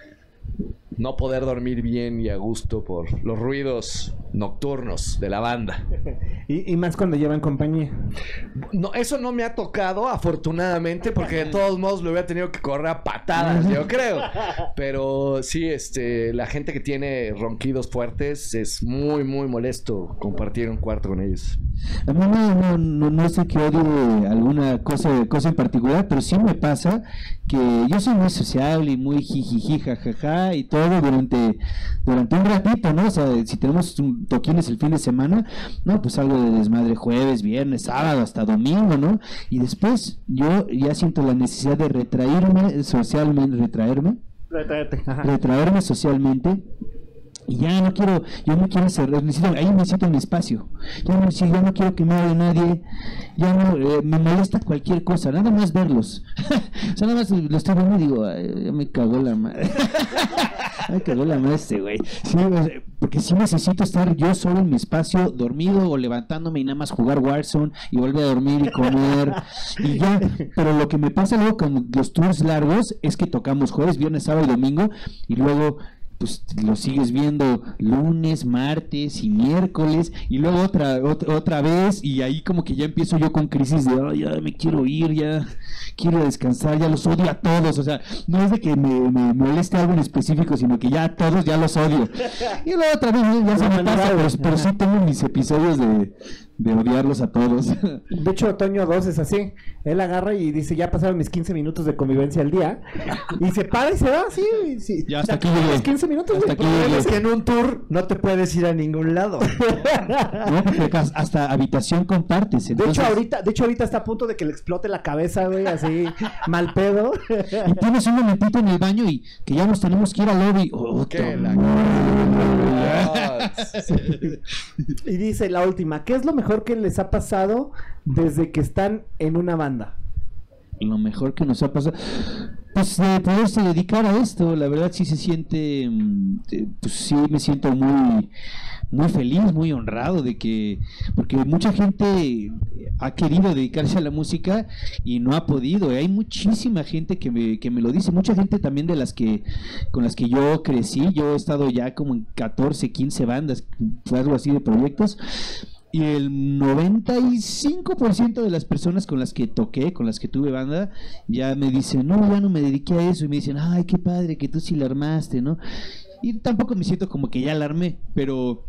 no poder dormir bien y a gusto por los ruidos nocturnos de la banda. Y, y más cuando llevan compañía. No, eso no me ha tocado, afortunadamente, porque de todos modos lo hubiera tenido que correr a patadas, yo creo. Pero sí, este, la gente que tiene ronquidos fuertes es muy, muy molesto compartir un cuarto con ellos. A mí no, no, no, no sé que odie alguna cosa, cosa en particular, pero sí me pasa que yo soy muy sociable y muy jijiji, jajaja y todo durante, durante un ratito, ¿no? O sea, si tenemos un- toquines el fin de semana, no, pues algo de desmadre jueves, viernes, sábado, hasta domingo, ¿no? Y después yo ya siento la necesidad de retraerme socialmente, retraerme, Ajá. retraerme socialmente y ya no quiero, yo no quiero cerrar, necesito, ahí necesito mi espacio. Ya no, si ya no quiero que me hable nadie, ya no, eh, me molesta cualquier cosa, nada más verlos. o sea, nada más lo estoy viendo y digo, "Ay, ya me cagó la madre. me cagó la madre este güey. Porque sí necesito estar yo solo en mi espacio, dormido o levantándome y nada más jugar Warzone y volver a dormir y comer y ya. Pero lo que me pasa luego con los tours largos es que tocamos jueves, viernes, sábado y domingo y luego pues lo sigues viendo lunes, martes y miércoles y luego otra otra, otra vez y ahí como que ya empiezo yo con crisis de "Ay, ya me quiero ir, ya quiero descansar, ya los odio a todos, o sea, no es de que me, me moleste algo en específico, sino que ya a todos ya los odio. Y luego otra vez ya se me pasa, pero, pero sí tengo mis episodios de, de odiarlos a todos. De hecho, Otoño 2 es así. Él agarra y dice, ya pasaron mis 15 minutos de convivencia al día. Y se para y se va, sí. y sí. Ya hasta aquí los 15 minutos, Hasta aquí es que en un tour no te puedes ir a ningún lado. No, porque acá hasta habitación compartes. De hecho, ahorita, de hecho, ahorita está a punto de que le explote la cabeza, güey, así, mal pedo. Y tienes un momentito en el baño y que ya nos tenemos que ir al lobby. Oh, ¿Qué? La- y dice la última, ¿qué es lo mejor que les ha pasado desde que están en una banda? lo mejor que nos ha pasado. Pues de poderse dedicar a esto, la verdad sí se siente, mm, eh, pues sí me siento muy, muy feliz, muy honrado de que, porque mucha gente ha querido dedicarse a la música y no ha podido. Hay muchísima gente que me, que me lo dice, mucha gente también de las que, con las que yo crecí, yo he estado ya como en 14, 15 bandas, algo así de proyectos. Y el 95% de las personas con las que toqué, con las que tuve banda, ya me dicen, no, ya no me dediqué a eso. Y me dicen, ay, qué padre que tú sí la armaste, ¿no? Y tampoco me siento como que ya la armé, pero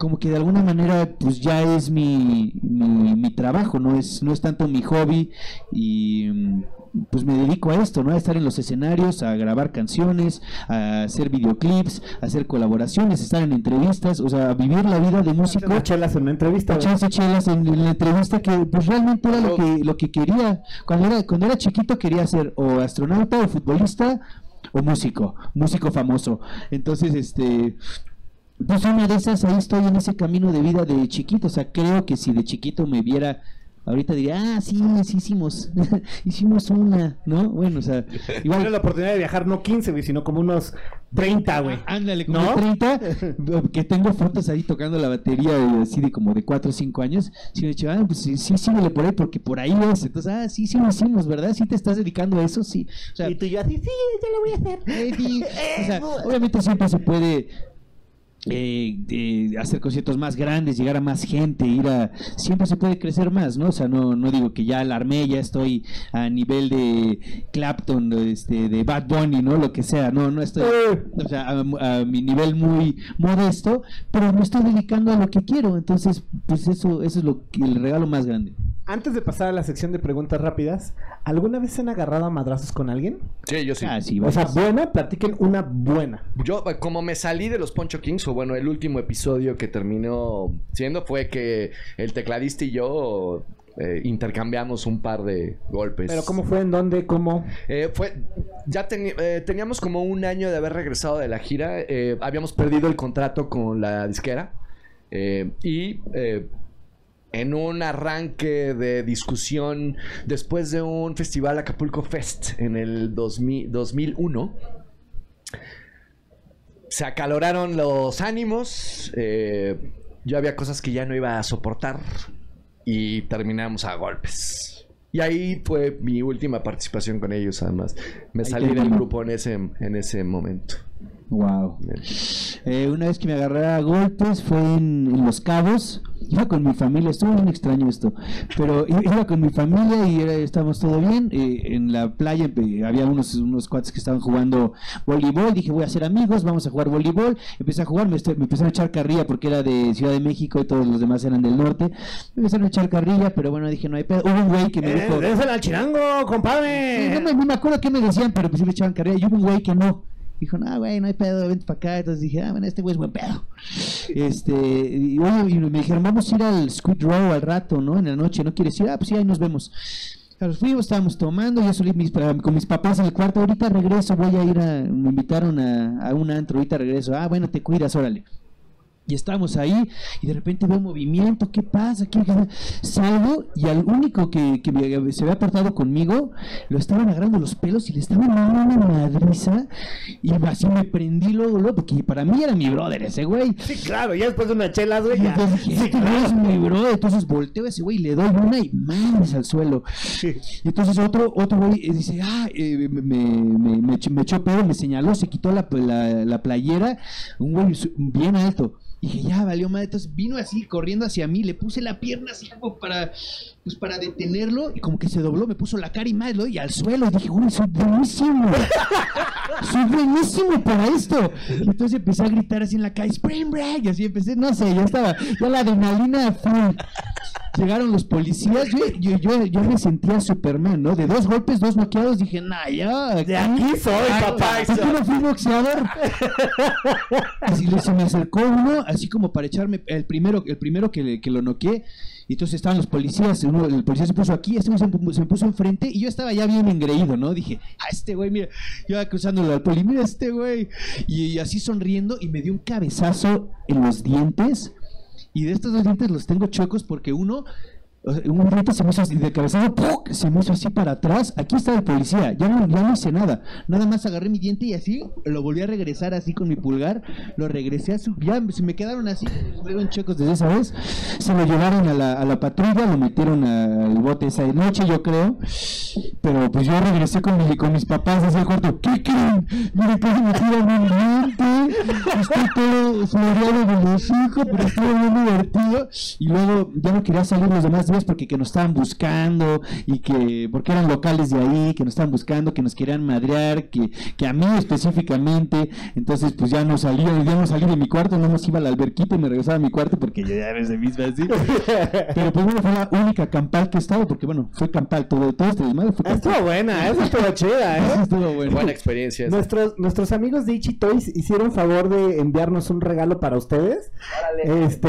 como que de alguna manera pues ya es mi, mi, mi trabajo, no es, no es tanto mi hobby y mm, pues me dedico a esto, ¿no? A estar en los escenarios, a grabar canciones, a hacer videoclips, a hacer colaboraciones, a estar en entrevistas, o sea, a vivir la vida de músico chelas en una entrevista. echarse chelas en, en la entrevista que pues realmente era lo que lo que quería cuando era cuando era chiquito quería ser o astronauta o futbolista o músico músico famoso entonces este pues una de esas ahí estoy en ese camino de vida de chiquito o sea creo que si de chiquito me viera ahorita diría ah sí sí hicimos hicimos una no bueno o sea igual Tienes la oportunidad de viajar no 15, güey, sino como unos 30, güey. Ándale, como ¿No? 30, que tengo fotos ahí tocando la batería de- así de como de 4 o 5 años. Sí, me he dicho, ah, pues sí, sí, síguele por ahí porque por ahí es. Entonces, ah, sí, sí lo hicimos, ¿verdad? Sí te estás dedicando a eso, sí. O sea, Y tú y yo así, sí, ya lo voy a hacer. eh, sí. O sea, obviamente siempre se puede eh, eh, hacer conciertos más grandes, llegar a más gente, ir a... Siempre se puede crecer más, ¿no? O sea, no, no digo que ya alarmé, ya estoy a nivel de Clapton, este, de Bad Bunny, ¿no? Lo que sea, no, no estoy... O sea, a, a mi nivel muy modesto, pero me estoy dedicando a lo que quiero, entonces, pues eso, eso es lo el regalo más grande. Antes de pasar a la sección de preguntas rápidas, ¿alguna vez se han agarrado a madrazos con alguien? Sí, yo sí. Ah, sí, O sea, buena, platiquen una buena. Yo, eh, como me salí de los Poncho Kings, o bueno, el último episodio que terminó siendo fue que el tecladista y yo eh, intercambiamos un par de golpes. Pero ¿cómo fue? ¿En dónde? ¿Cómo? Eh, fue, ya eh, teníamos como un año de haber regresado de la gira. eh, habíamos perdido el contrato con la disquera. eh, y eh, en un arranque de discusión después de un festival Acapulco Fest en el 2000 2001, se acaloraron los ánimos. eh, yo había cosas que ya no iba a soportar y terminamos a golpes. Y ahí fue mi última participación con ellos, además. Me salí del grupo en ese, en ese momento. Wow. Eh, una vez que me agarré a golpes fue en, en Los Cabos. Iba con mi familia, estuvo bien extraño esto. Pero iba con mi familia y era- estábamos todo bien. eh, en la playa había unos, unos cuates que estaban jugando voleibol. Dije, voy a hacer amigos, vamos a jugar voleibol. Empecé a jugar, me, me empezaron a echar carrilla porque era de Ciudad de México y todos los demás eran del norte. Me empezaron a echar carrilla, pero bueno, dije, no hay pedo. Hubo un güey que me Eh, dijo. désela al chirango, Sí, compadre. no, me, no me acuerdo qué me decían, pero pues sí me echaban carrera. Y hubo un güey que no. Dijo, no, güey, no hay pedo, vente para acá. Entonces dije, ah, bueno, este güey es buen pedo. Este, y, oye, y me dijeron, vamos a ir al Squid Row al rato, ¿no? En la noche, ¿no quieres ir? Ah, pues sí, ahí nos vemos. Claro, fuimos, estábamos tomando, yo solí mis, pa- con mis papás en el cuarto. Ahorita regreso, voy a ir a. Me invitaron a, a un antro, ahorita regreso. Ah, bueno, te cuidas, órale. Y estábamos ahí y de repente veo movimiento, ¿qué pasa? ¿Qué, qué? Salgo y al único que, que me- se había apartado conmigo, lo estaban agarrando los pelos y le estaban dando una madriza y así me prendí luego, luego, porque para mí era mi brother ese güey. Sí, claro, ya después de una chela, güey, entonces dije, Sí, güey es claro. mi brother, entonces volteo a ese güey y le doy una y mames al suelo. Y entonces otro, otro güey eh, dice, ah, eh, me, me, me, echó- pedo, me señaló, se quitó la, la, la playera, un güey bien alto. Y dije, ya valió madre. Entonces vino así corriendo hacia mí, le puse la pierna así como para, pues para detenerlo y como que se dobló, me puso la cara y lo- y al suelo. Y dije, güey, soy buenísimo. soy buenísimo para esto. Y entonces empecé a gritar así en la calle, Spring Break. Y así empecé, no sé, ya estaba, ya la adrenalina full. Llegaron los policías, yo, yo, yo, yo me sentía Superman, ¿no? De dos golpes, dos noqueados, dije, nah, ya. De aquí soy, Ah, papá. ¿Por qué no fui boxeador? Así se me acercó uno, así como para echarme el primero, el primero que, que lo noqué. Y entonces estaban los policías, uno, el policía se puso aquí, este se, me puso enfrente y yo estaba ya bien engreído, ¿no? Dije, ah, este güey, mira, yo cruzándolo al poli, mira este güey. Y, así sonriendo y me dio un cabezazo en los dientes. Y de estos dos dientes los tengo chuecos porque uno, un diente se me hizo así de cabezazo, ¡puc! se me hizo así para atrás. Aquí está el policía, ya no, ya no hice nada. Nada más agarré mi diente y así lo volví a regresar así con mi pulgar. Lo regresé a su. Ya se me quedaron así, fueron chuecos desde esa vez. Se lo llevaron a la, a la patrulla, lo metieron al bote esa noche, yo creo. Pero pues yo regresé con, mi- con mis papás hacia el cuarto. ¿Qué creen? Mira que me metieron un diente. Estoy todo floreado de los hijos, pero estuvo bien divertido. Y luego ya no quería salir los demás porque que nos estaban buscando y que, porque eran locales de ahí, que nos estaban buscando, que nos querían madrear, que, que a mí específicamente. Entonces, pues ya no salía, ya no salí de mi cuarto, no más iba a la alberquita y me regresaba a mi cuarto porque ya ves de misma así. Pero pues bueno, fue la única campal que he estado, porque bueno, fue campal, todo, todo este desmadre fue campal. Estuvo buena, esa estuvo chida, Eso ¿eh? estuvo bueno. Buena experiencia. esa. Nuestros, nuestros amigos de Ichi Toys hicieron favor de enviarnos un regalo para ustedes. Este.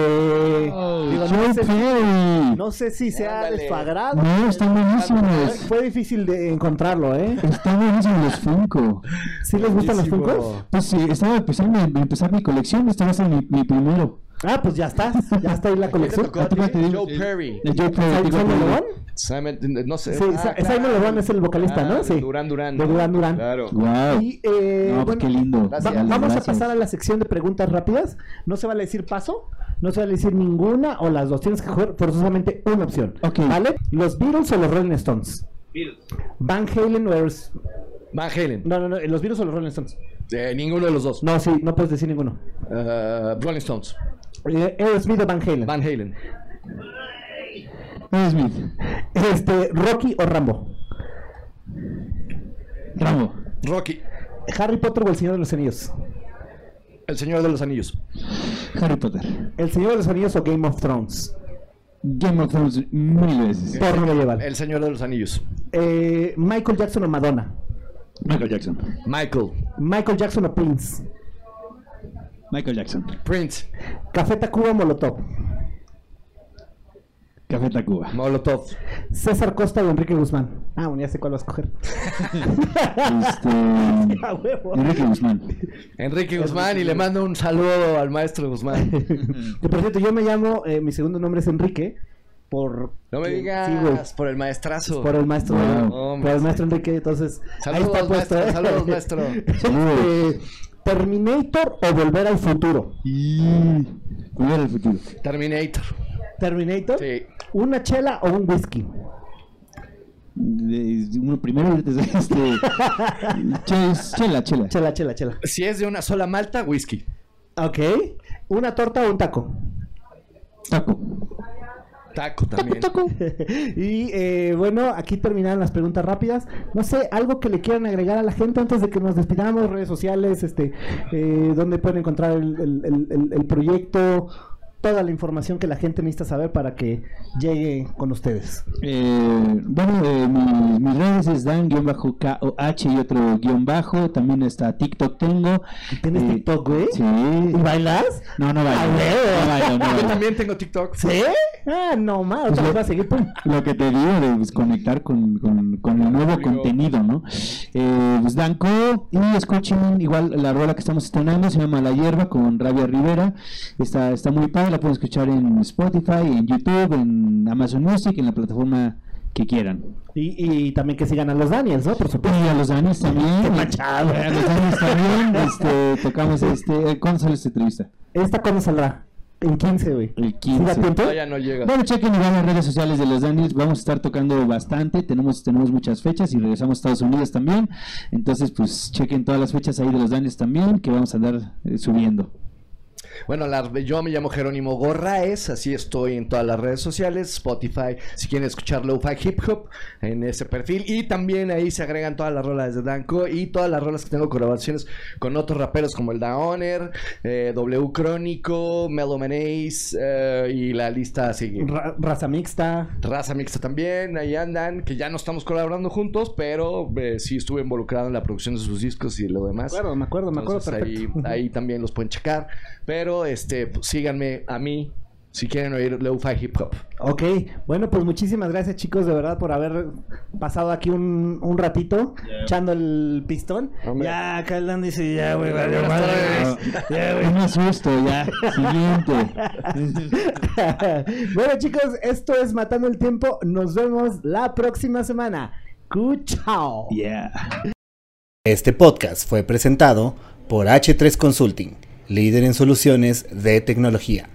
Oh, digo, no, sé, no sé si sea Ándale. de su agrado. No, están buenísimos. Fue difícil de encontrarlo, ¿eh? Están buenísimos los Funko. ¿Sí les gustan los Buenísimo. Funkos? Pues sí, estaba empezando a empezar mi colección, este va a ser mi, mi primero. Ah, pues ya está. Ya está ahí la colección. tocó Ah, Joe Perry. Joe Perry, ¿Simon? Simon, no sé. Sí, Ah, Sa- Simon León es el vocalista, ¿no? Ah, Sí. Durán Durán. De Durán Durán. Claro. Guau. Y, eh, No, pues bueno, qué lindo. Va- Gracias. vamos a pasar a la sección de preguntas rápidas. No se vale decir paso, no se vale decir ninguna o las dos. Tienes que coger forzosamente una opción. Ok. ¿Vale? ¿Los Beatles o los Rolling Stones? Beatles. Van Halen o Airs- Van Halen. No, no, no. ¿Los Beatles o los Rolling Stones? Eh, ninguno de los dos. No, sí, no puedes decir ninguno. Eh, Rolling Stones. Eh, Aerosmith o Van Halen. Van Halen. Will Smith. Este, Rocky o Rambo. Rambo. Rocky. Harry Potter o El Señor de los Anillos. El Señor de los Anillos. Harry Potter. El Señor de los Anillos o Game of Thrones. Game of Thrones mil veces. Porno medieval. El Señor de los Anillos. Eh, Michael Jackson o Madonna. Michael Jackson. Michael. Michael Jackson o Prince. Michael Jackson. Prince. Café Tacuba o Molotov. Café Tacuba. Molotov. César Costa o Enrique Guzmán. Ah, bueno, ya sé cuál vas a escoger. Este. Enrique Guzmán. Enrique Guzmán y le mando un saludo al maestro Guzmán. Que por cierto, yo me llamo, eh, mi segundo nombre es Enrique. Por. No me que- digas sí, güey, por el maestrazo. por el maestro. Wow. Por el maestro Enrique, entonces. ahí Saludos, está puesto. maestro, ¿eh? saludos, maestro. Saludos. Este, Terminator o Volver al Futuro. Y. Volver al futuro. Terminator. Terminator. Sí. ¿Una chela o un whisky? uno primero, este, che- chela, chela. Chela, chela, chela. Si es de una sola malta, whisky. Ok. ¿Una torta o un taco? Taco. Taco también. y eh, bueno, aquí terminaron las preguntas rápidas. No sé, algo que le quieran agregar a la gente antes de que nos despidamos, redes sociales, este, eh, dónde pueden encontrar el, el- el- el- el proyecto, toda la información que la gente necesita saber para que llegue con ustedes. Eh, bueno, eh, mi- mis redes es Dan-KOH y otro guion bajo. También está TikTok tengo. ¿Tienes Eh, TikTok, güey? Sí. ¿Y bailas? No, no bailo. Ah. No bailo, no Yo también tengo TikTok. ¿Sí? Ah, no, más. Pues lo- voy a seguir. Pum. Lo que te digo de pues, conectar con, con, con el nuevo contenido, ¿no? Eh, pues Danco, y escuchen igual la rola que estamos estrenando, se llama La Hierba con Rabia Rivera. Está, está muy padre, la pueden escuchar en Spotify, en YouTube, en Amazon Music, en la plataforma que quieran. Y, y también que sigan a los Daniels, ¿no? Por supuesto. Y a los Danis también. Qué manchado. A los Danis también. Este, tocamos este. ¿Cuándo sale esta entrevista? ¿Esta cuándo saldrá? En 15, güey. El ¿Sí da 15. tiempo? Todavía no llega. Bueno, chequen igual las redes sociales de los Daniels. Vamos a estar tocando bastante. Tenemos, tenemos muchas fechas y regresamos a Estados Unidos también. Entonces, pues chequen todas las fechas ahí de los Daniels también que vamos a andar eh, subiendo. Bueno, la- yo me llamo Jerónimo Gorraes, así estoy en todas las redes sociales, Spotify, si quieren escuchar Lo-Fi Hip Hop en ese perfil. Y también ahí se agregan todas las rolas de Danco y todas las rolas que tengo colaboraciones con otros raperos como el Daoner, eh, W Crónico, Melo Menace eh, y la lista sigue. Ra- raza mixta. Raza Mixta también, ahí andan, que ya no estamos colaborando juntos, pero eh, sí estuve involucrado en la producción de sus discos y lo demás. Me acuerdo, me acuerdo, me acuerdo Entonces, ahí, perfecto. ahí también los pueden checar. Pero este, pues, síganme a mí si quieren oír Lo-Fi Hip Hop. Ok, bueno, pues muchísimas gracias chicos de verdad por haber pasado aquí un, un ratito echando el pistón. Hombre. Ya, acá el Dan dice, ya, güey, tardes. Ya, güey. Un asusto ya. Siguiente. bueno chicos, esto es Matando el Tiempo. Nos vemos la próxima semana. Cuchao. Yeah. Este podcast fue presentado por H3 Consulting, líder en soluciones de tecnología.